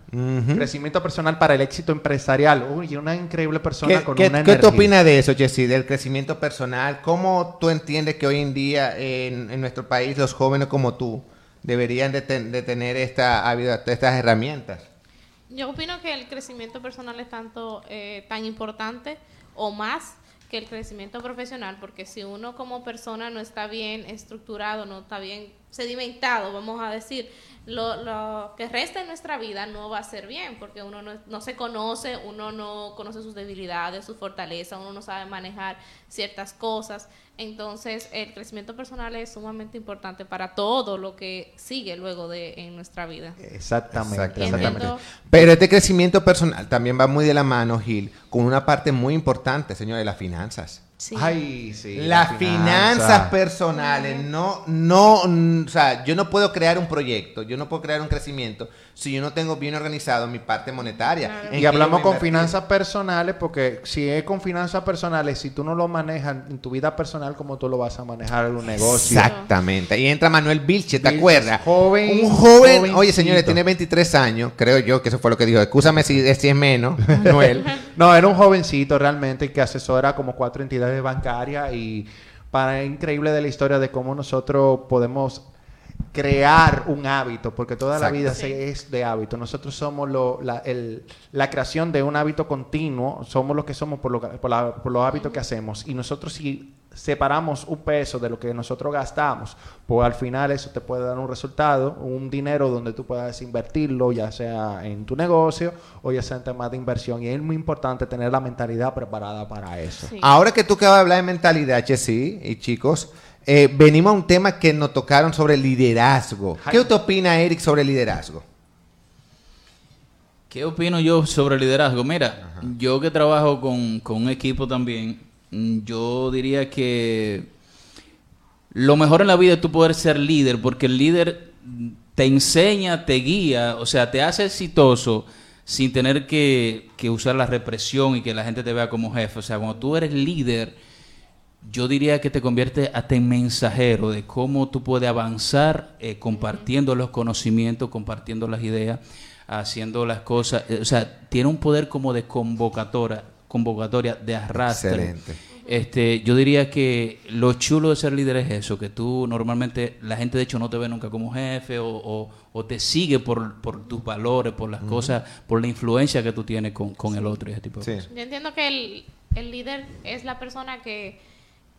Speaker 2: crecimiento personal para el éxito empresarial. Uy, una increíble persona
Speaker 1: ¿Qué,
Speaker 2: con
Speaker 1: qué-
Speaker 2: una
Speaker 1: qué tú opinas de eso, Jessy, del crecimiento personal? ¿Cómo tú entiendes que hoy en día en, en nuestro país los jóvenes como tú deberían de, de tener esta, estas herramientas?
Speaker 3: Yo opino que el crecimiento personal es tanto eh, tan importante o más que el crecimiento profesional, porque si uno como persona no está bien estructurado, no está bien sedimentado, vamos a decir, lo, lo que resta en nuestra vida no va a ser bien, porque uno no, no se conoce, uno no conoce sus debilidades, sus fortalezas, uno no sabe manejar ciertas cosas. Entonces, el crecimiento personal es sumamente importante para todo lo que sigue luego de en nuestra vida.
Speaker 2: Exactamente,
Speaker 1: Exactamente.
Speaker 2: exactamente.
Speaker 1: Pero este crecimiento personal también va muy de la mano, Gil, con una parte muy importante, señores, las finanzas.
Speaker 3: Sí.
Speaker 2: Ay, sí.
Speaker 1: las
Speaker 2: la
Speaker 1: finanzas
Speaker 2: finanza.
Speaker 1: personales, no, no, o sea, yo no puedo crear un proyecto, yo no puedo crear un crecimiento si yo no tengo bien organizado mi parte monetaria.
Speaker 3: Claro.
Speaker 2: Y hablamos con
Speaker 1: invertir.
Speaker 2: finanzas personales porque si es con finanzas personales, si tú no lo manejas en tu vida personal, ¿cómo tú lo vas a manejar en un negocio?
Speaker 1: Exactamente. Y entra Manuel Vilche, ¿te
Speaker 2: Vilche,
Speaker 1: acuerdas?
Speaker 2: joven,
Speaker 1: Un joven,
Speaker 2: jovencito.
Speaker 1: oye señores, tiene 23 años, creo yo que eso fue lo que dijo. Escúchame si, si es menos, Manuel.
Speaker 2: No, era un jovencito realmente que asesora como cuatro entidades bancarias y para increíble de la historia de cómo nosotros podemos crear un hábito, porque toda la vida se- es de hábito. Nosotros somos lo- la, el- la creación de un hábito continuo, somos lo que somos por, lo que- por, la- por los hábitos que hacemos. Y nosotros si separamos un peso de lo que nosotros gastamos, pues al final eso te puede dar un resultado, un dinero donde tú puedas invertirlo, ya sea en tu negocio o ya sea en temas de inversión. Y es muy importante tener la mentalidad preparada para eso.
Speaker 3: Sí.
Speaker 1: Ahora que tú acabas de hablar de mentalidad, Chessy y chicos, eh, venimos a un tema que nos tocaron sobre liderazgo. ¿Qué usted opina, Eric, sobre liderazgo?
Speaker 6: ¿Qué opino yo sobre liderazgo? Mira, yo que trabajo con, con un equipo también, mm, yo diría que lo mejor en la vida es tú poder ser líder, porque el líder te enseña, te guía, o sea, te hace exitoso sin tener que, que usar la represión y que la gente te vea como jefe. O sea, cuando tú eres líder, yo diría que te convierte hasta en mensajero de cómo tú puedes avanzar eh, compartiendo los conocimientos, compartiendo las ideas, haciendo las cosas. Eh, o sea, tiene un poder como de convocatoria, convocatoria de arrastre.
Speaker 1: Excelente.
Speaker 6: Este, yo diría que lo chulo de ser líder es eso, que tú normalmente, la gente de hecho no te ve nunca como jefe o, o- o te sigue por, por tus valores, por las cosas, por la influencia que tú tienes con, con el otro y ese tipo de
Speaker 1: Sí.
Speaker 6: cosas.
Speaker 3: Yo entiendo que el, el líder es la persona que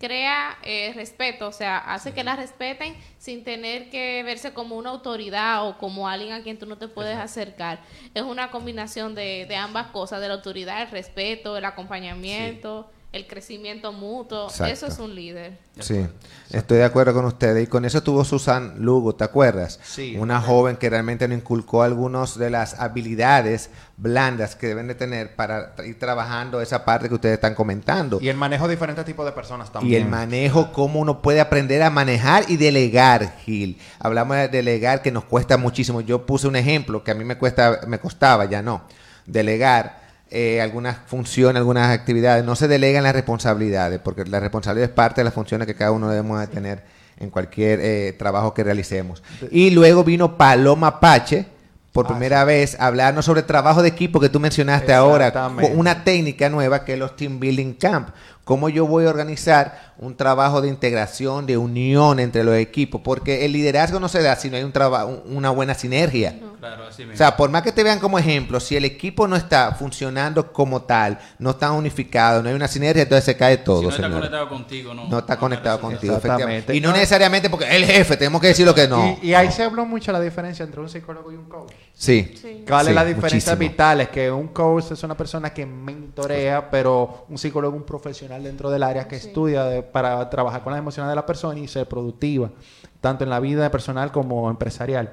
Speaker 3: crea eh, respeto, o sea, hace que la respeten sin tener que verse como una autoridad o como alguien a quien tú no te puedes acercar. Es una combinación de, de ambas cosas, de la autoridad, el respeto, el acompañamiento, el crecimiento mutuo.
Speaker 1: Exacto.
Speaker 3: Eso es un líder.
Speaker 1: Sí, estoy de acuerdo con ustedes. Y con eso tuvo Susan Lugo, ¿te acuerdas?
Speaker 2: Sí.
Speaker 1: Una joven que realmente nos inculcó algunas de las habilidades blandas que deben de tener para ir trabajando esa parte que ustedes están comentando.
Speaker 2: Y el manejo de diferentes tipos de personas también.
Speaker 1: Y el manejo, cómo uno puede aprender a manejar y delegar, Gil. Hablamos de delegar que nos cuesta muchísimo. Yo puse un ejemplo que a mí me cuesta, me costaba, ya no. Delegar eh, algunas funciones, algunas actividades. No se delegan las responsabilidades, porque la responsabilidad es parte de las funciones que cada uno debemos de tener en cualquier eh, trabajo que realicemos. Y luego vino Paloma Pache, por
Speaker 2: Ah,
Speaker 1: primera vez, a hablarnos sobre trabajo de equipo que tú mencionaste ahora, una técnica nueva que es los Team Building Camp. Cómo yo voy a organizar un trabajo de integración, de unión entre los equipos, porque el liderazgo no se da si no hay un una buena sinergia.
Speaker 6: Claro, así
Speaker 1: O sea, por más que te vean como ejemplo, si el equipo no está funcionando como tal, no está unificado, no hay una sinergia, entonces se cae todo,
Speaker 6: si no está conectado contigo, no.
Speaker 1: No está conectado contigo,
Speaker 2: Exactamente.
Speaker 1: efectivamente. Y no necesariamente porque el jefe, tenemos que decir lo que no.
Speaker 2: Y, y ahí se habló mucho la diferencia entre un psicólogo y un coach.
Speaker 1: Sí.
Speaker 3: Sí.
Speaker 2: ¿Cuál
Speaker 1: Sí,
Speaker 2: es la diferencia
Speaker 1: muchísimo.
Speaker 2: vital? Es que un coach es una persona que mentorea, pero un psicólogo es un profesional dentro del área que
Speaker 3: Sí.
Speaker 2: estudia de- para trabajar con las emociones de la persona y ser productiva, tanto en la vida personal como empresarial.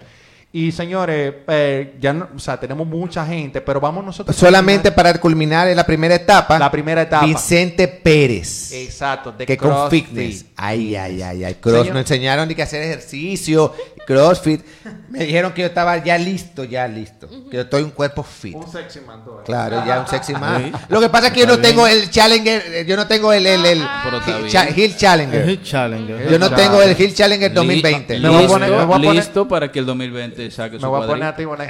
Speaker 2: Y señores, eh, ya no- o sea, tenemos mucha gente, pero vamos nosotros.
Speaker 1: Solamente
Speaker 2: terminar-
Speaker 1: para culminar en la primera etapa.
Speaker 2: La primera etapa.
Speaker 1: Vicente Pérez.
Speaker 2: Exacto, de
Speaker 1: que con
Speaker 2: CrossFit.
Speaker 1: fitness. Ay, ay, ay, ay. Cross,
Speaker 2: Señor-
Speaker 1: nos enseñaron de que hacer ejercicio, CrossFit. Me dijeron que yo estaba ya listo, ya listo. Que yo estoy un cuerpo fit.
Speaker 2: Un sexy man.
Speaker 1: Claro, ya un sexy man.
Speaker 6: Sí.
Speaker 1: Lo que pasa es que yo no tengo el Challenger, eh, yo no tengo el, el, el
Speaker 6: Pero está
Speaker 1: Hill
Speaker 6: bien.
Speaker 1: Cha- Hill Challenger.
Speaker 4: Challenger.
Speaker 1: Yo no tengo el Hill Challenger 2020.
Speaker 2: Me voy a
Speaker 6: Listo,
Speaker 2: poner- me voy a poner-
Speaker 6: listo para que el 2020 saque
Speaker 2: Me
Speaker 6: su
Speaker 2: voy a poner a ti una.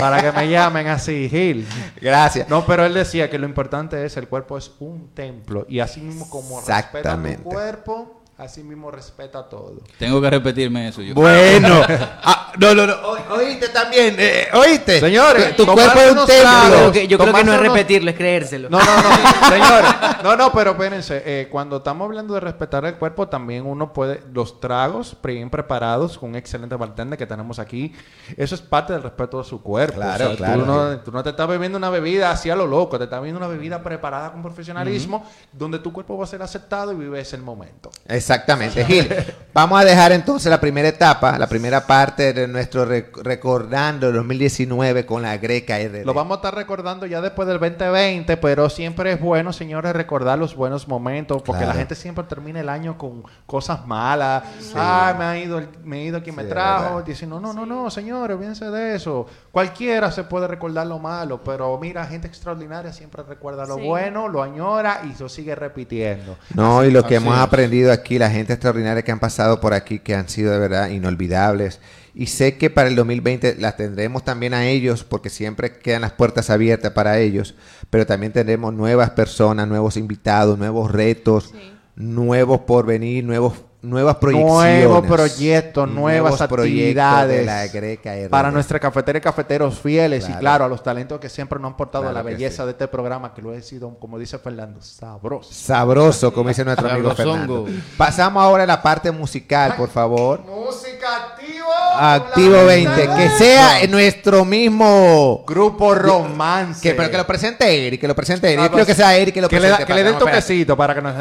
Speaker 2: Para que me llamen así, Gil.
Speaker 1: Gracias.
Speaker 2: No, pero él decía que lo importante es el cuerpo es un templo y así mismo como respeta tu cuerpo, así mismo respeta todo.
Speaker 6: Tengo que repetirme eso yo.
Speaker 1: Bueno, ah, no, no, no, o- oíste también, eh, oíste.
Speaker 2: Señores,
Speaker 1: tu cuerpo es un templo.
Speaker 5: Yo creo que, yo creo que no es repetirlo, es creérselo.
Speaker 2: No, no, no, señores. No, no, pero espérense. eh, cuando estamos hablando de respetar el cuerpo, también uno puede. Los tragos bien preparados con un excelente bartender que tenemos aquí. Eso es parte del respeto de su cuerpo.
Speaker 1: Claro, claro.
Speaker 2: no, tú no te estás bebiendo una bebida así a lo loco. Te estás bebiendo una bebida preparada con profesionalismo, donde tu cuerpo va a ser aceptado y vives el momento.
Speaker 1: Exactamente, Gil. Vamos a dejar entonces la primera etapa, la primera parte de nuestro rec- recordando el 2019 con la Greca RD.
Speaker 2: Lo vamos a estar recordando ya después del 2020, pero siempre es bueno, señores, recordar los buenos momentos, porque
Speaker 1: Claro.
Speaker 2: la gente siempre termina el año con cosas malas. Ay, me ha ido, el- me ha ido quien me
Speaker 1: Sí,
Speaker 2: trajo. Dicen, no, no, no, no, señores, olvídense de eso. Cualquiera se puede recordar lo malo, pero mira, gente extraordinaria siempre recuerda lo
Speaker 3: Sí.
Speaker 2: bueno, lo añora y lo sigue repitiendo.
Speaker 1: No, y lo que hemos
Speaker 4: es.
Speaker 1: aprendido aquí, la gente extraordinaria que han pasado por aquí, que han sido de verdad inolvidables. Y sé que para el 2020 las tendremos también a ellos, porque siempre quedan las puertas abiertas para ellos. Pero también tendremos nuevas personas, nuevos invitados, nuevos retos,
Speaker 3: Sí.
Speaker 1: nuevos por venir, nuevos, nuevas proyecciones.
Speaker 2: Nuevos proyectos, nuevas actividades
Speaker 1: de la
Speaker 2: para nuestra cafetera y cafeteros fieles y
Speaker 1: Claro.
Speaker 2: a los talentos que siempre nos han portado
Speaker 1: Claro
Speaker 2: la belleza
Speaker 1: sí.
Speaker 2: de este programa que lo he sido, como dice Fernando, sabroso.
Speaker 1: Sabroso, como dice nuestro amigo. Fernando. Pasamos ahora a la parte musical, por favor.
Speaker 2: Música activo.
Speaker 1: Activo 20, que sea nuestro mismo
Speaker 2: Grupo Romance.
Speaker 1: Que, pero que lo presente Eric, que lo presente Eric. Yo creo que sea Eric que lo
Speaker 2: que le,
Speaker 1: presente.
Speaker 2: da- que le dé el
Speaker 1: Espérate,
Speaker 2: toquecito para que nos...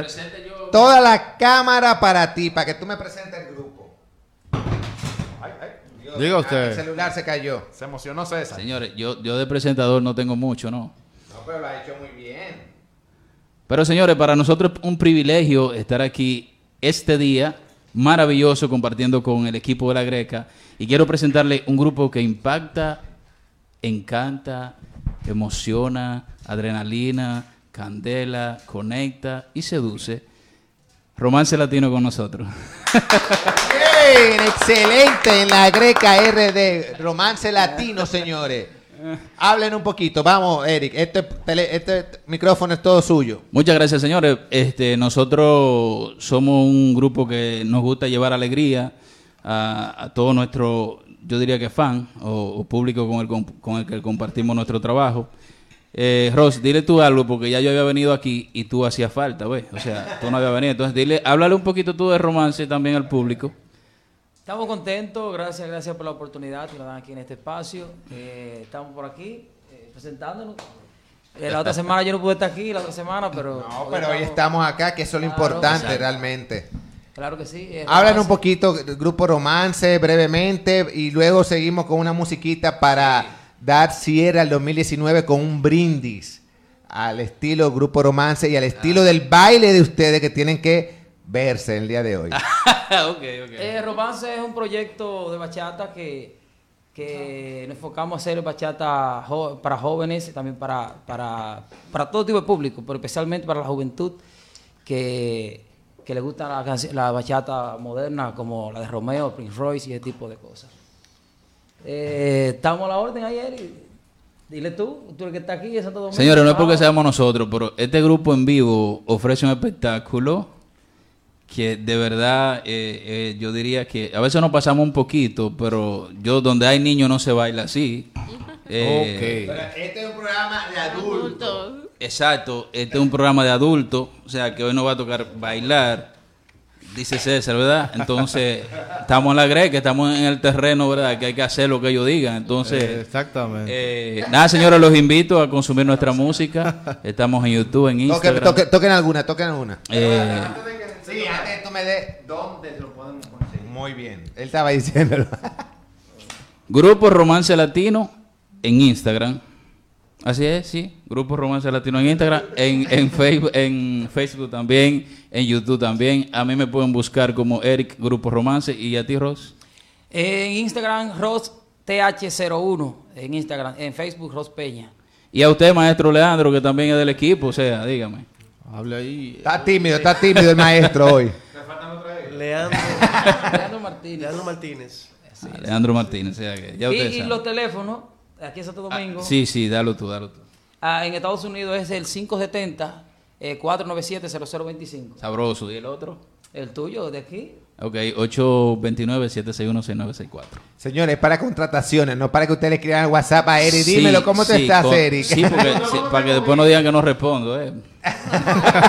Speaker 1: Toda la cámara para ti, para que tú me presentes el grupo. Dios,
Speaker 4: Diga
Speaker 1: ah,
Speaker 4: usted.
Speaker 1: El celular se cayó.
Speaker 2: Se emocionó César.
Speaker 6: Señores, yo, yo de presentador no tengo mucho, ¿no?
Speaker 1: No, pero lo ha hecho muy bien.
Speaker 6: Pero señores, para nosotros es un privilegio estar aquí este día maravilloso compartiendo con el equipo de la Greca. Y quiero presentarle un grupo que impacta, encanta, emociona, adrenalina, candela, conecta y seduce. Romance latino con nosotros.
Speaker 1: Bien, excelente en la Greca RD. Romance latino, señores. Hablen un poquito. Vamos, Eric. Este, tele- este micrófono es todo suyo.
Speaker 6: Muchas gracias, señores. Este, nosotros somos un grupo que nos gusta llevar alegría a, a todo nuestro, yo diría que fan o, o público con el, con el que compartimos nuestro trabajo. Eh, Ross, dile tú algo, porque ya yo había venido aquí y tú hacías falta, ¿ves? O sea, tú no habías venido. Entonces, dile, háblale un poquito tú de romance también al público.
Speaker 8: Estamos contentos, gracias, gracias por la oportunidad que nos dan aquí en este espacio. Eh, estamos por aquí eh, presentándonos. Eh, la otra semana yo no pude estar aquí, la otra semana, pero...
Speaker 1: No, pero hoy estamos acá, que eso es lo
Speaker 8: Claro,
Speaker 1: importante
Speaker 8: exacto.
Speaker 1: realmente.
Speaker 8: Claro que sí.
Speaker 1: Hablan un poquito del grupo Romance brevemente y luego seguimos con una musiquita para dar cierre al 2019 con un brindis al estilo grupo Romance y al estilo del baile de ustedes que tienen que verse el día de hoy.
Speaker 8: Eh, Romance es un proyecto de bachata que, que nos enfocamos a hacer bachata jo- para jóvenes y también para, para, para todo tipo de público, pero especialmente para la juventud que, que le gusta la, la bachata moderna como la de Romeo, Prince Royce y ese tipo de cosas. Eh, estamos a la orden ayer. Dile tú, tú el que está aquí en Santo Domingo.
Speaker 6: Señores, no es porque seamos nosotros, pero este grupo en vivo ofrece un espectáculo que de verdad eh, eh, yo diría que a veces nos pasamos un poquito, pero yo donde hay niños no se baila así. Eh,
Speaker 1: este es un programa de
Speaker 3: Adultos.
Speaker 6: Exacto, este es un programa de adultos, o sea que hoy nos va a tocar bailar, dice César, ¿verdad? Entonces, estamos en la greca, estamos en el terreno, ¿verdad? Que hay que hacer lo que ellos digan. Entonces,
Speaker 4: Eh, exactamente.
Speaker 6: eh, nada, señores, los invito a consumir nuestra música. Estamos en YouTube, en
Speaker 1: Toquen,
Speaker 6: Instagram.
Speaker 1: toquen- toquen alguna, toquen alguna.
Speaker 6: Eh,
Speaker 1: Sí, antes tú me des dónde lo podemos conseguir. Muy bien. Él estaba diciéndolo.
Speaker 6: Grupo Romance Latino en Instagram. Así es, sí. Grupo Romance Latino en Instagram, en, en, Facebook, en Facebook también, en YouTube también. A mí me pueden buscar como Eric Grupo Romance y a ti, Ross.
Speaker 8: En Instagram, Ross TH01. En Instagram, en Facebook, Ross Peña.
Speaker 6: Y a usted, maestro Leandro, que también es del equipo, o sea, dígame.
Speaker 4: Hable ahí.
Speaker 1: Está tímido, está tímido el maestro hoy.
Speaker 9: Leandro,
Speaker 8: Leandro Martínez.
Speaker 9: Leandro Martínez.
Speaker 6: Ah, Leandro Martínez, o sea que ya
Speaker 8: Y,
Speaker 6: usted
Speaker 8: y
Speaker 6: sabe.
Speaker 8: los teléfonos, aquí en Santo
Speaker 6: Ah,
Speaker 8: Domingo.
Speaker 6: sí, sí, dalo tú, dalo tú.
Speaker 8: Ah, en Estados Unidos es el 570 eh, 497 0025.
Speaker 6: Sabroso. ¿Y el otro?
Speaker 8: El tuyo, de aquí.
Speaker 6: Ok, 829-761-6964.
Speaker 1: Señores, para contrataciones, no para que ustedes le escriban WhatsApp a Eric. Dímelo,
Speaker 6: Sí,
Speaker 1: ¿cómo te
Speaker 6: sí,
Speaker 1: estás,
Speaker 6: con-
Speaker 1: Eric?
Speaker 6: Sí, porque, sí, para que después no digan que no respondo. Eh.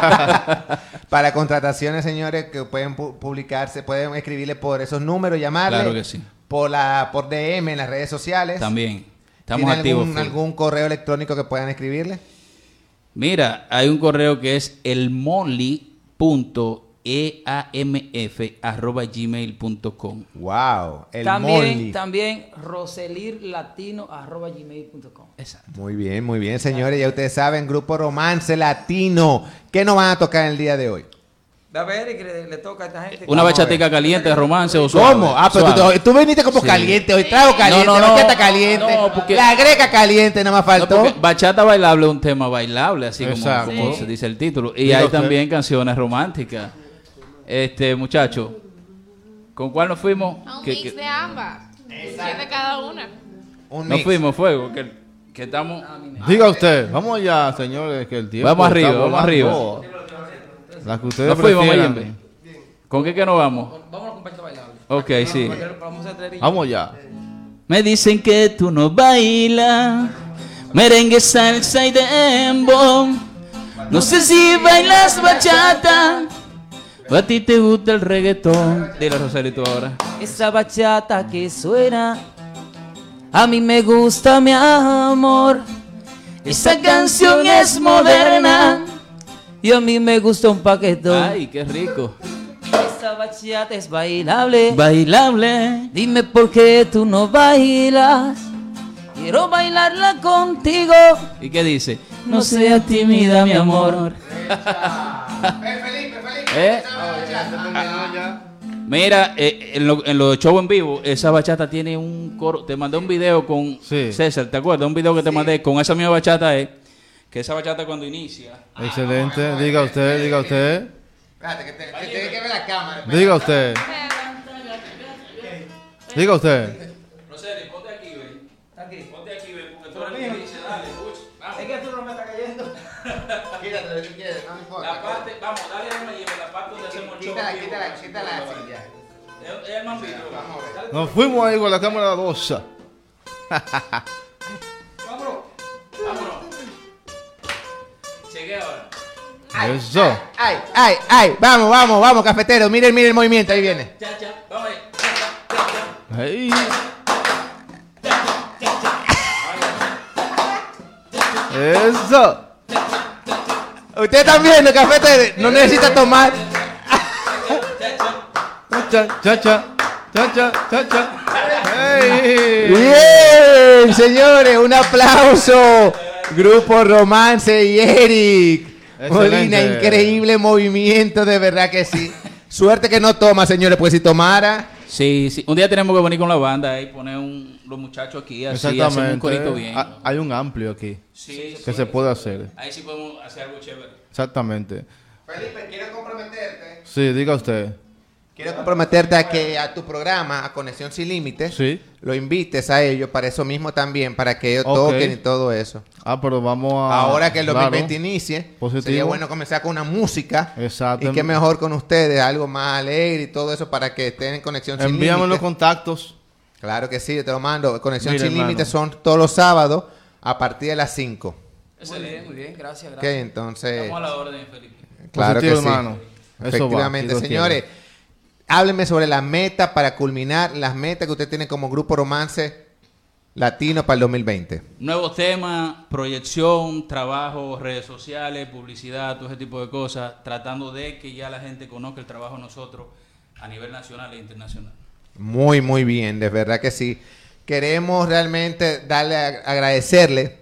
Speaker 1: para contrataciones, señores, que pueden pu- publicarse, pueden escribirle por esos números, llamarle.
Speaker 6: Claro que sí.
Speaker 1: Por, la, por DM en las redes sociales.
Speaker 6: También. Estamos
Speaker 1: ¿Tiene
Speaker 6: activos.
Speaker 1: algún,
Speaker 6: full.
Speaker 1: algún correo electrónico que puedan escribirle?
Speaker 6: Mira, hay un correo que es elmonly.eamf.gmail.com.
Speaker 1: Wow, el
Speaker 8: también,
Speaker 1: Monly.
Speaker 8: también roselirlatino.gmail.com.
Speaker 6: Exacto.
Speaker 1: Muy bien, muy bien, señores. Ya ustedes saben, Grupo Romance Latino. ¿Qué nos van a tocar el día de hoy?
Speaker 8: A ver, y que le, le toca a esta gente.
Speaker 6: Una bachatica caliente, romance o suave.
Speaker 1: ¿Cómo? Ah, pero tú,
Speaker 6: Suave.
Speaker 1: tú viniste como
Speaker 6: Sí.
Speaker 1: caliente. Hoy trago caliente,
Speaker 6: No, no, no.
Speaker 1: bachata caliente.
Speaker 6: No, porque-
Speaker 1: La greca caliente, nada más
Speaker 6: No,
Speaker 1: faltó.
Speaker 6: porque bachata bailable es un tema bailable, así como,
Speaker 2: Exacto.
Speaker 6: como
Speaker 3: Sí.
Speaker 6: se dice el título. Y
Speaker 2: Diga
Speaker 6: hay
Speaker 2: usted.
Speaker 6: también canciones románticas. Este, muchacho, ¿con cuál nos fuimos?
Speaker 3: A un
Speaker 6: Que-
Speaker 3: mix
Speaker 6: que-
Speaker 3: de ambas. Siete cada una.
Speaker 1: Un
Speaker 6: nos
Speaker 1: mix.
Speaker 6: fuimos, fuego, que, que estamos...
Speaker 4: Diga usted, vamos allá, señores, que el tiempo.
Speaker 6: Vamos arriba, vamos
Speaker 4: volando. La que ustedes
Speaker 6: Nos fuimos,
Speaker 4: prefieran.
Speaker 6: Mayimbe. ¿Con qué que nos vamos?
Speaker 8: Vamos con bachata bailable.
Speaker 6: Ok, sí.
Speaker 8: Vamos a hacer
Speaker 4: Vamos allá.
Speaker 6: Me dicen que tú no bailas merengue, salsa y dembow. No sé si bailas bachata o a ti te gusta el reggaetón. Dile Rosalito ahora.
Speaker 8: Esa bachata que suena, a mí me gusta mi amor. Esa canción es moderna y a mí me gusta un paquetón.
Speaker 6: Ay, qué rico.
Speaker 8: Esa bachata es bailable.
Speaker 6: Bailable.
Speaker 8: Dime por qué tú no bailas. Quiero bailarla contigo.
Speaker 6: ¿Y qué dice? No seas tímida, mi amor. ¿Eh? Mira, eh, en, lo- en los shows en vivo, esa bachata tiene un coro. Te mandé un video con
Speaker 4: Sí.
Speaker 6: César, ¿te acuerdas? Un video que te mandé con esa misma bachata es que esa bachata cuando inicia.
Speaker 4: Excelente, ah, no, no, no, diga usted, diga usted.
Speaker 1: Espérate, que, te, que tiene que ver la cámara. Espérate.
Speaker 4: Diga usted. Diga usted.
Speaker 6: Rosario, ponte aquí, ven. Aquí. Ponte aquí, ven, porque tú eres el que dice, dale, escucha.
Speaker 8: Es que tú no me estás cayendo.
Speaker 1: Quítate lo que quieres, no me importa.
Speaker 6: La parte, vamos, dale a me lleve la parte donde hacemos el.
Speaker 1: Quítala, quítala, quítala así ya.
Speaker 6: Es más
Speaker 4: Nos fuimos ahí con la cámara
Speaker 6: 2. Llegué ahora.
Speaker 4: Eso.
Speaker 1: Ay, ay, ay. Vamos, vamos, vamos, cafetero. Miren, miren el movimiento. Ahí viene.
Speaker 6: Cha, cha. Vamos ahí. Cha, cha, cha, cha.
Speaker 4: Ahí. Eso.
Speaker 1: Ustedes están viendo, cafetero. No necesita tomar.
Speaker 4: Cha, cha, cha. Cha, cha, cha, cha. Hey.
Speaker 1: Bien, señores, un aplauso. Grupo Romance y Eric.
Speaker 4: Excelente.
Speaker 1: Molina, increíble movimiento, de verdad que sí. Suerte que no toma, señores, pues si tomara.
Speaker 6: Sí, sí. Un día tenemos que venir con la banda y poner un, los muchachos aquí, así hacemos un corito
Speaker 4: Exactamente.
Speaker 6: bien.
Speaker 4: Ah, Hay un amplio aquí
Speaker 6: Sí,
Speaker 4: que
Speaker 6: sí.
Speaker 4: se puede hacer.
Speaker 6: Ahí sí podemos hacer algo chévere.
Speaker 4: Exactamente.
Speaker 1: Felipe, quiero comprometerte.
Speaker 4: Sí, diga usted.
Speaker 1: Quiero comprometerte a que a tu programa, a Conexión Sin Límites,
Speaker 4: Sí.
Speaker 1: lo invites a ellos para eso mismo también, para que ellos toquen y todo eso.
Speaker 4: Ah, pero vamos a.
Speaker 1: Ahora que el
Speaker 4: claro.
Speaker 1: 2020 inicie,
Speaker 4: Positivo.
Speaker 1: sería bueno comenzar con una música.
Speaker 4: Exacto.
Speaker 1: Y qué mejor con ustedes, algo más alegre y todo eso para que estén en Conexión Sin
Speaker 4: Envíame los
Speaker 1: Límites.
Speaker 4: contactos.
Speaker 1: Claro que sí, yo te lo mando. Conexión
Speaker 4: Mira,
Speaker 1: Sin. Límites son todos los sábados a partir de las 5.
Speaker 8: Muy bien, muy bien. Gracias,
Speaker 1: Ok,
Speaker 8: gracias.
Speaker 1: entonces,
Speaker 6: Estamos a la orden, Felipe.
Speaker 1: claro que sí.
Speaker 4: hermano. Eso va,
Speaker 1: Efectivamente,
Speaker 4: si
Speaker 1: señores. Háblenme sobre la meta para culminar, las metas que usted tiene como grupo romance latino para el 2020.
Speaker 6: Nuevos temas, proyección, trabajo, redes sociales, publicidad, todo ese tipo de cosas, tratando de que ya la gente conozca el trabajo de nosotros a nivel nacional e internacional.
Speaker 1: Muy, muy bien, de verdad que sí. Queremos realmente darle, a- agradecerle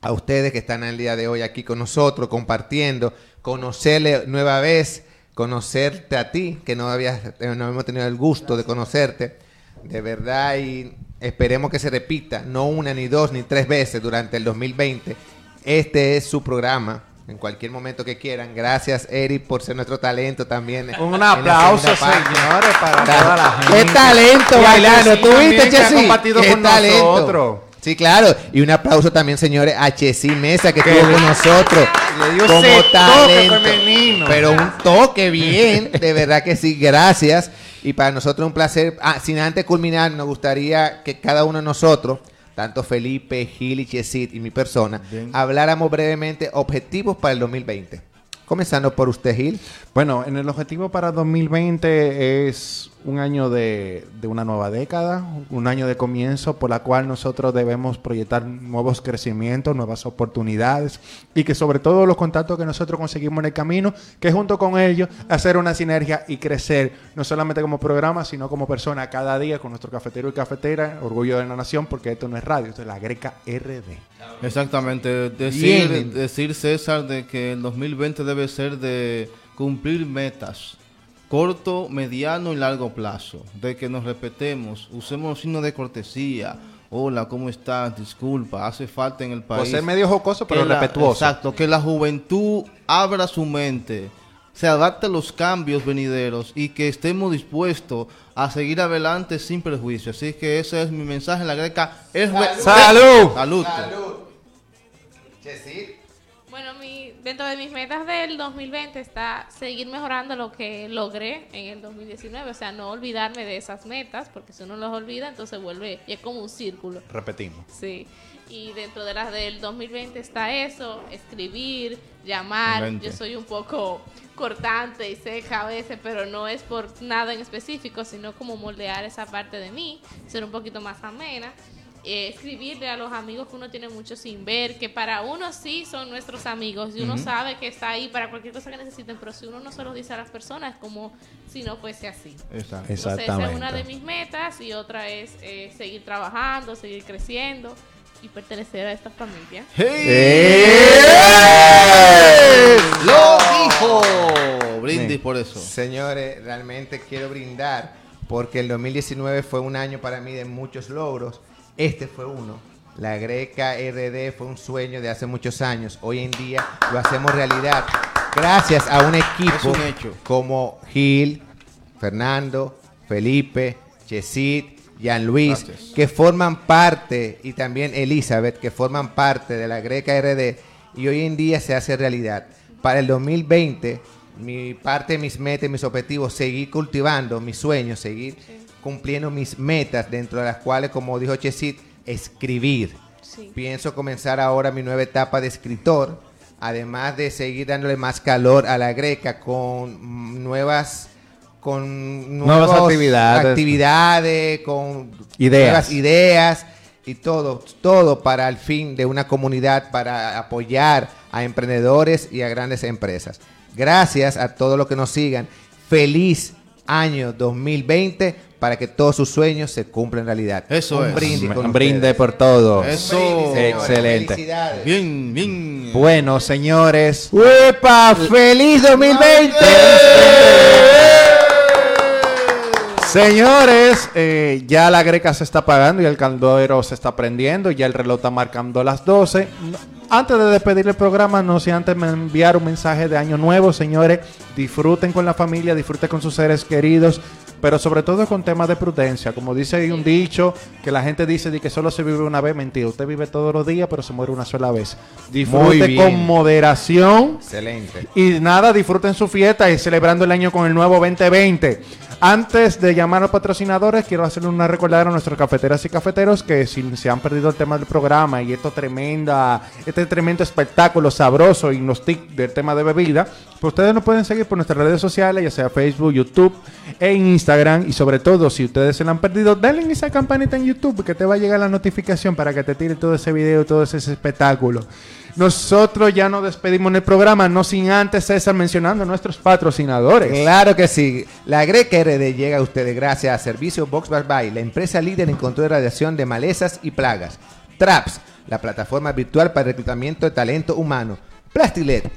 Speaker 1: a ustedes que están el día de hoy aquí con nosotros, compartiendo, conocerle nueva vez, conocerte a ti, que no, habías, eh, no hemos tenido el gusto de conocerte, de verdad, y esperemos que se repita, no una, ni dos, ni tres veces durante el 2020. Este es su programa. En cualquier momento que quieran. Gracias, Eric, por ser nuestro talento también.
Speaker 2: Un aplauso, señores, para toda la
Speaker 1: ¡Qué
Speaker 2: gente.
Speaker 1: talento
Speaker 2: Y a
Speaker 1: bailando!
Speaker 2: Chessy
Speaker 1: ¿Tú viste,
Speaker 2: también, que ha
Speaker 1: Chessy? ¡Qué talento!
Speaker 2: nosotros.
Speaker 1: Sí, claro. Y un aplauso también, señores, a Chessy Mesa, que estuvo con nosotros.
Speaker 2: Le dio
Speaker 1: como talento.
Speaker 2: femenino.
Speaker 1: Pero un toque bien, de verdad que sí, gracias. Y para nosotros un placer. Ah, sin antes culminar, nos gustaría que cada uno de nosotros, tanto Felipe, Gil y Chesit y mi persona,
Speaker 4: Bien.
Speaker 1: habláramos brevemente objetivos para el 2020. Comenzando por usted, Gil.
Speaker 2: Bueno, en el objetivo para 2020 es un año de, una nueva década, un año de comienzo por la cual nosotros debemos proyectar nuevos crecimientos, nuevas oportunidades y que sobre todo los contactos que nosotros conseguimos en el camino, que junto con ellos hacer una sinergia y crecer, no solamente como programa, sino como persona cada día con nuestro cafetero y cafetera, orgullo de la nación, porque esto no es radio, esto es la Greca RD.
Speaker 4: Exactamente. Decir, decir César de que el 2020 debe ser de cumplir metas. Corto, mediano y largo plazo. De que nos respetemos, usemos los signos de cortesía. Hola, ¿cómo estás? Disculpa, hace falta en el país.
Speaker 2: Por ser medio jocoso, pero
Speaker 4: la-
Speaker 2: respetuoso.
Speaker 4: Exacto, que la juventud abra su mente, se adapte a los cambios venideros y que estemos dispuestos a seguir adelante sin prejuicio. Así que ese es mi mensaje en la greca. Es
Speaker 2: ¡Salud!
Speaker 4: Salud.
Speaker 3: Bueno, mi, dentro de mis metas del 2020 está seguir mejorando lo que logré en el 2019. O sea, no olvidarme de esas metas, porque si uno los olvida, entonces vuelve y es como un círculo.
Speaker 2: Repetimos.
Speaker 3: Sí. Y dentro de las del 2020 está eso, escribir, llamar. Yo soy un poco cortante y seca a veces, pero no es por nada en específico, sino como moldear esa parte de mí, ser un poquito más amena. Eh, escribirle a los amigos que uno tiene mucho sin ver, que para uno sí son nuestros amigos y uno sabe que está ahí para cualquier cosa que necesiten, pero si uno no se lo dice a las personas es como si no fuese así.
Speaker 4: Exacto.
Speaker 3: Entonces, esa es una de mis metas y otra es eh, seguir trabajando, seguir creciendo y pertenecer a esta familia.
Speaker 4: ¡Lo dijo! Brindis por eso.
Speaker 1: Señores, realmente quiero brindar porque el 2019 fue un año para mí de muchos logros. Este fue uno. La Greca RD fue un sueño de hace muchos años. Hoy en día lo hacemos realidad. Gracias a un equipo
Speaker 4: Es un hecho.
Speaker 1: como Gil, Fernando, Felipe, Chesit, Jean Luis,
Speaker 4: Gracias.
Speaker 1: que forman parte, y también Elizabeth, que forman parte de la Greca RD, y hoy en día se hace realidad. Para el 2020, mi parte de mis metas, y mis objetivos, seguir cultivando mis sueños, seguir cumpliendo mis metas, dentro de las cuales, como dijo Chesit, escribir.
Speaker 3: Sí.
Speaker 1: Pienso comenzar ahora mi nueva etapa de escritor, además de seguir dándole más calor a la greca con nuevas con
Speaker 2: Nuevas actividades.
Speaker 1: actividades, con
Speaker 2: Ideas.
Speaker 1: nuevas ideas y todo, todo para el fin de una comunidad, para apoyar a emprendedores y a grandes empresas. Gracias a todos los que nos sigan. Feliz año 2020 para que todos sus sueños se cumplan en realidad.
Speaker 4: Eso
Speaker 1: Un
Speaker 4: es.
Speaker 1: brindis
Speaker 2: Un brinde
Speaker 1: ustedes.
Speaker 2: por todo.
Speaker 4: Eso.
Speaker 1: Brindis.
Speaker 2: Excelente.
Speaker 1: Felicidades.
Speaker 4: Bien, bien.
Speaker 2: Bueno, señores.
Speaker 1: ¡Uepa! ¡Feliz 2020!
Speaker 2: Señores, eh, ya la greca se está apagando y el caldero se está prendiendo. Ya el reloj está marcando las 12. No- Antes de despedir el programa, no sé antes me enviar un mensaje de año nuevo, señores. Disfruten con la familia, disfruten con sus seres queridos, pero sobre todo con temas de prudencia. Como dice ahí un dicho, que la gente dice de que solo se vive una vez. Mentira, usted vive todos los días, pero se muere una sola vez. Disfrute con moderación.
Speaker 1: Excelente.
Speaker 2: Y nada, disfruten su fiesta y celebrando el año con el nuevo 2020. Antes de llamar a los patrocinadores, quiero hacerle una recordar a nuestros cafeteras y cafeteros que si se han perdido el tema del programa y esto tremenda, este tremendo espectáculo sabroso y nos tic del tema de bebida, pues ustedes nos pueden seguir por nuestras redes sociales, ya sea Facebook, YouTube e Instagram. Y sobre todo, si ustedes se lo han perdido, denle en esa campanita en YouTube que te va a llegar la notificación para que te tire todo ese video, todo ese espectáculo. Nosotros ya nos despedimos en el programa, no sin antes César mencionando a nuestros patrocinadores.
Speaker 1: Claro que sí. La Greca RD llega a ustedes gracias a Servicio Box Bye, la empresa líder en control de radiación de malezas y plagas. Traps, la plataforma virtual para el reclutamiento de talento humano. Plastilet,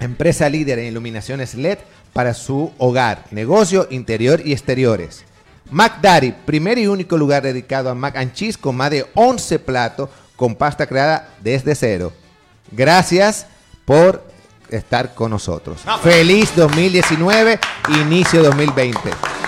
Speaker 1: empresa líder en iluminaciones LED para su hogar, negocio interior y exteriores. McDaddy, primer y único lugar dedicado a mac and cheese con más de 11 platos con pasta creada desde cero. Gracias por estar con nosotros. Feliz 2019, inicio 2020.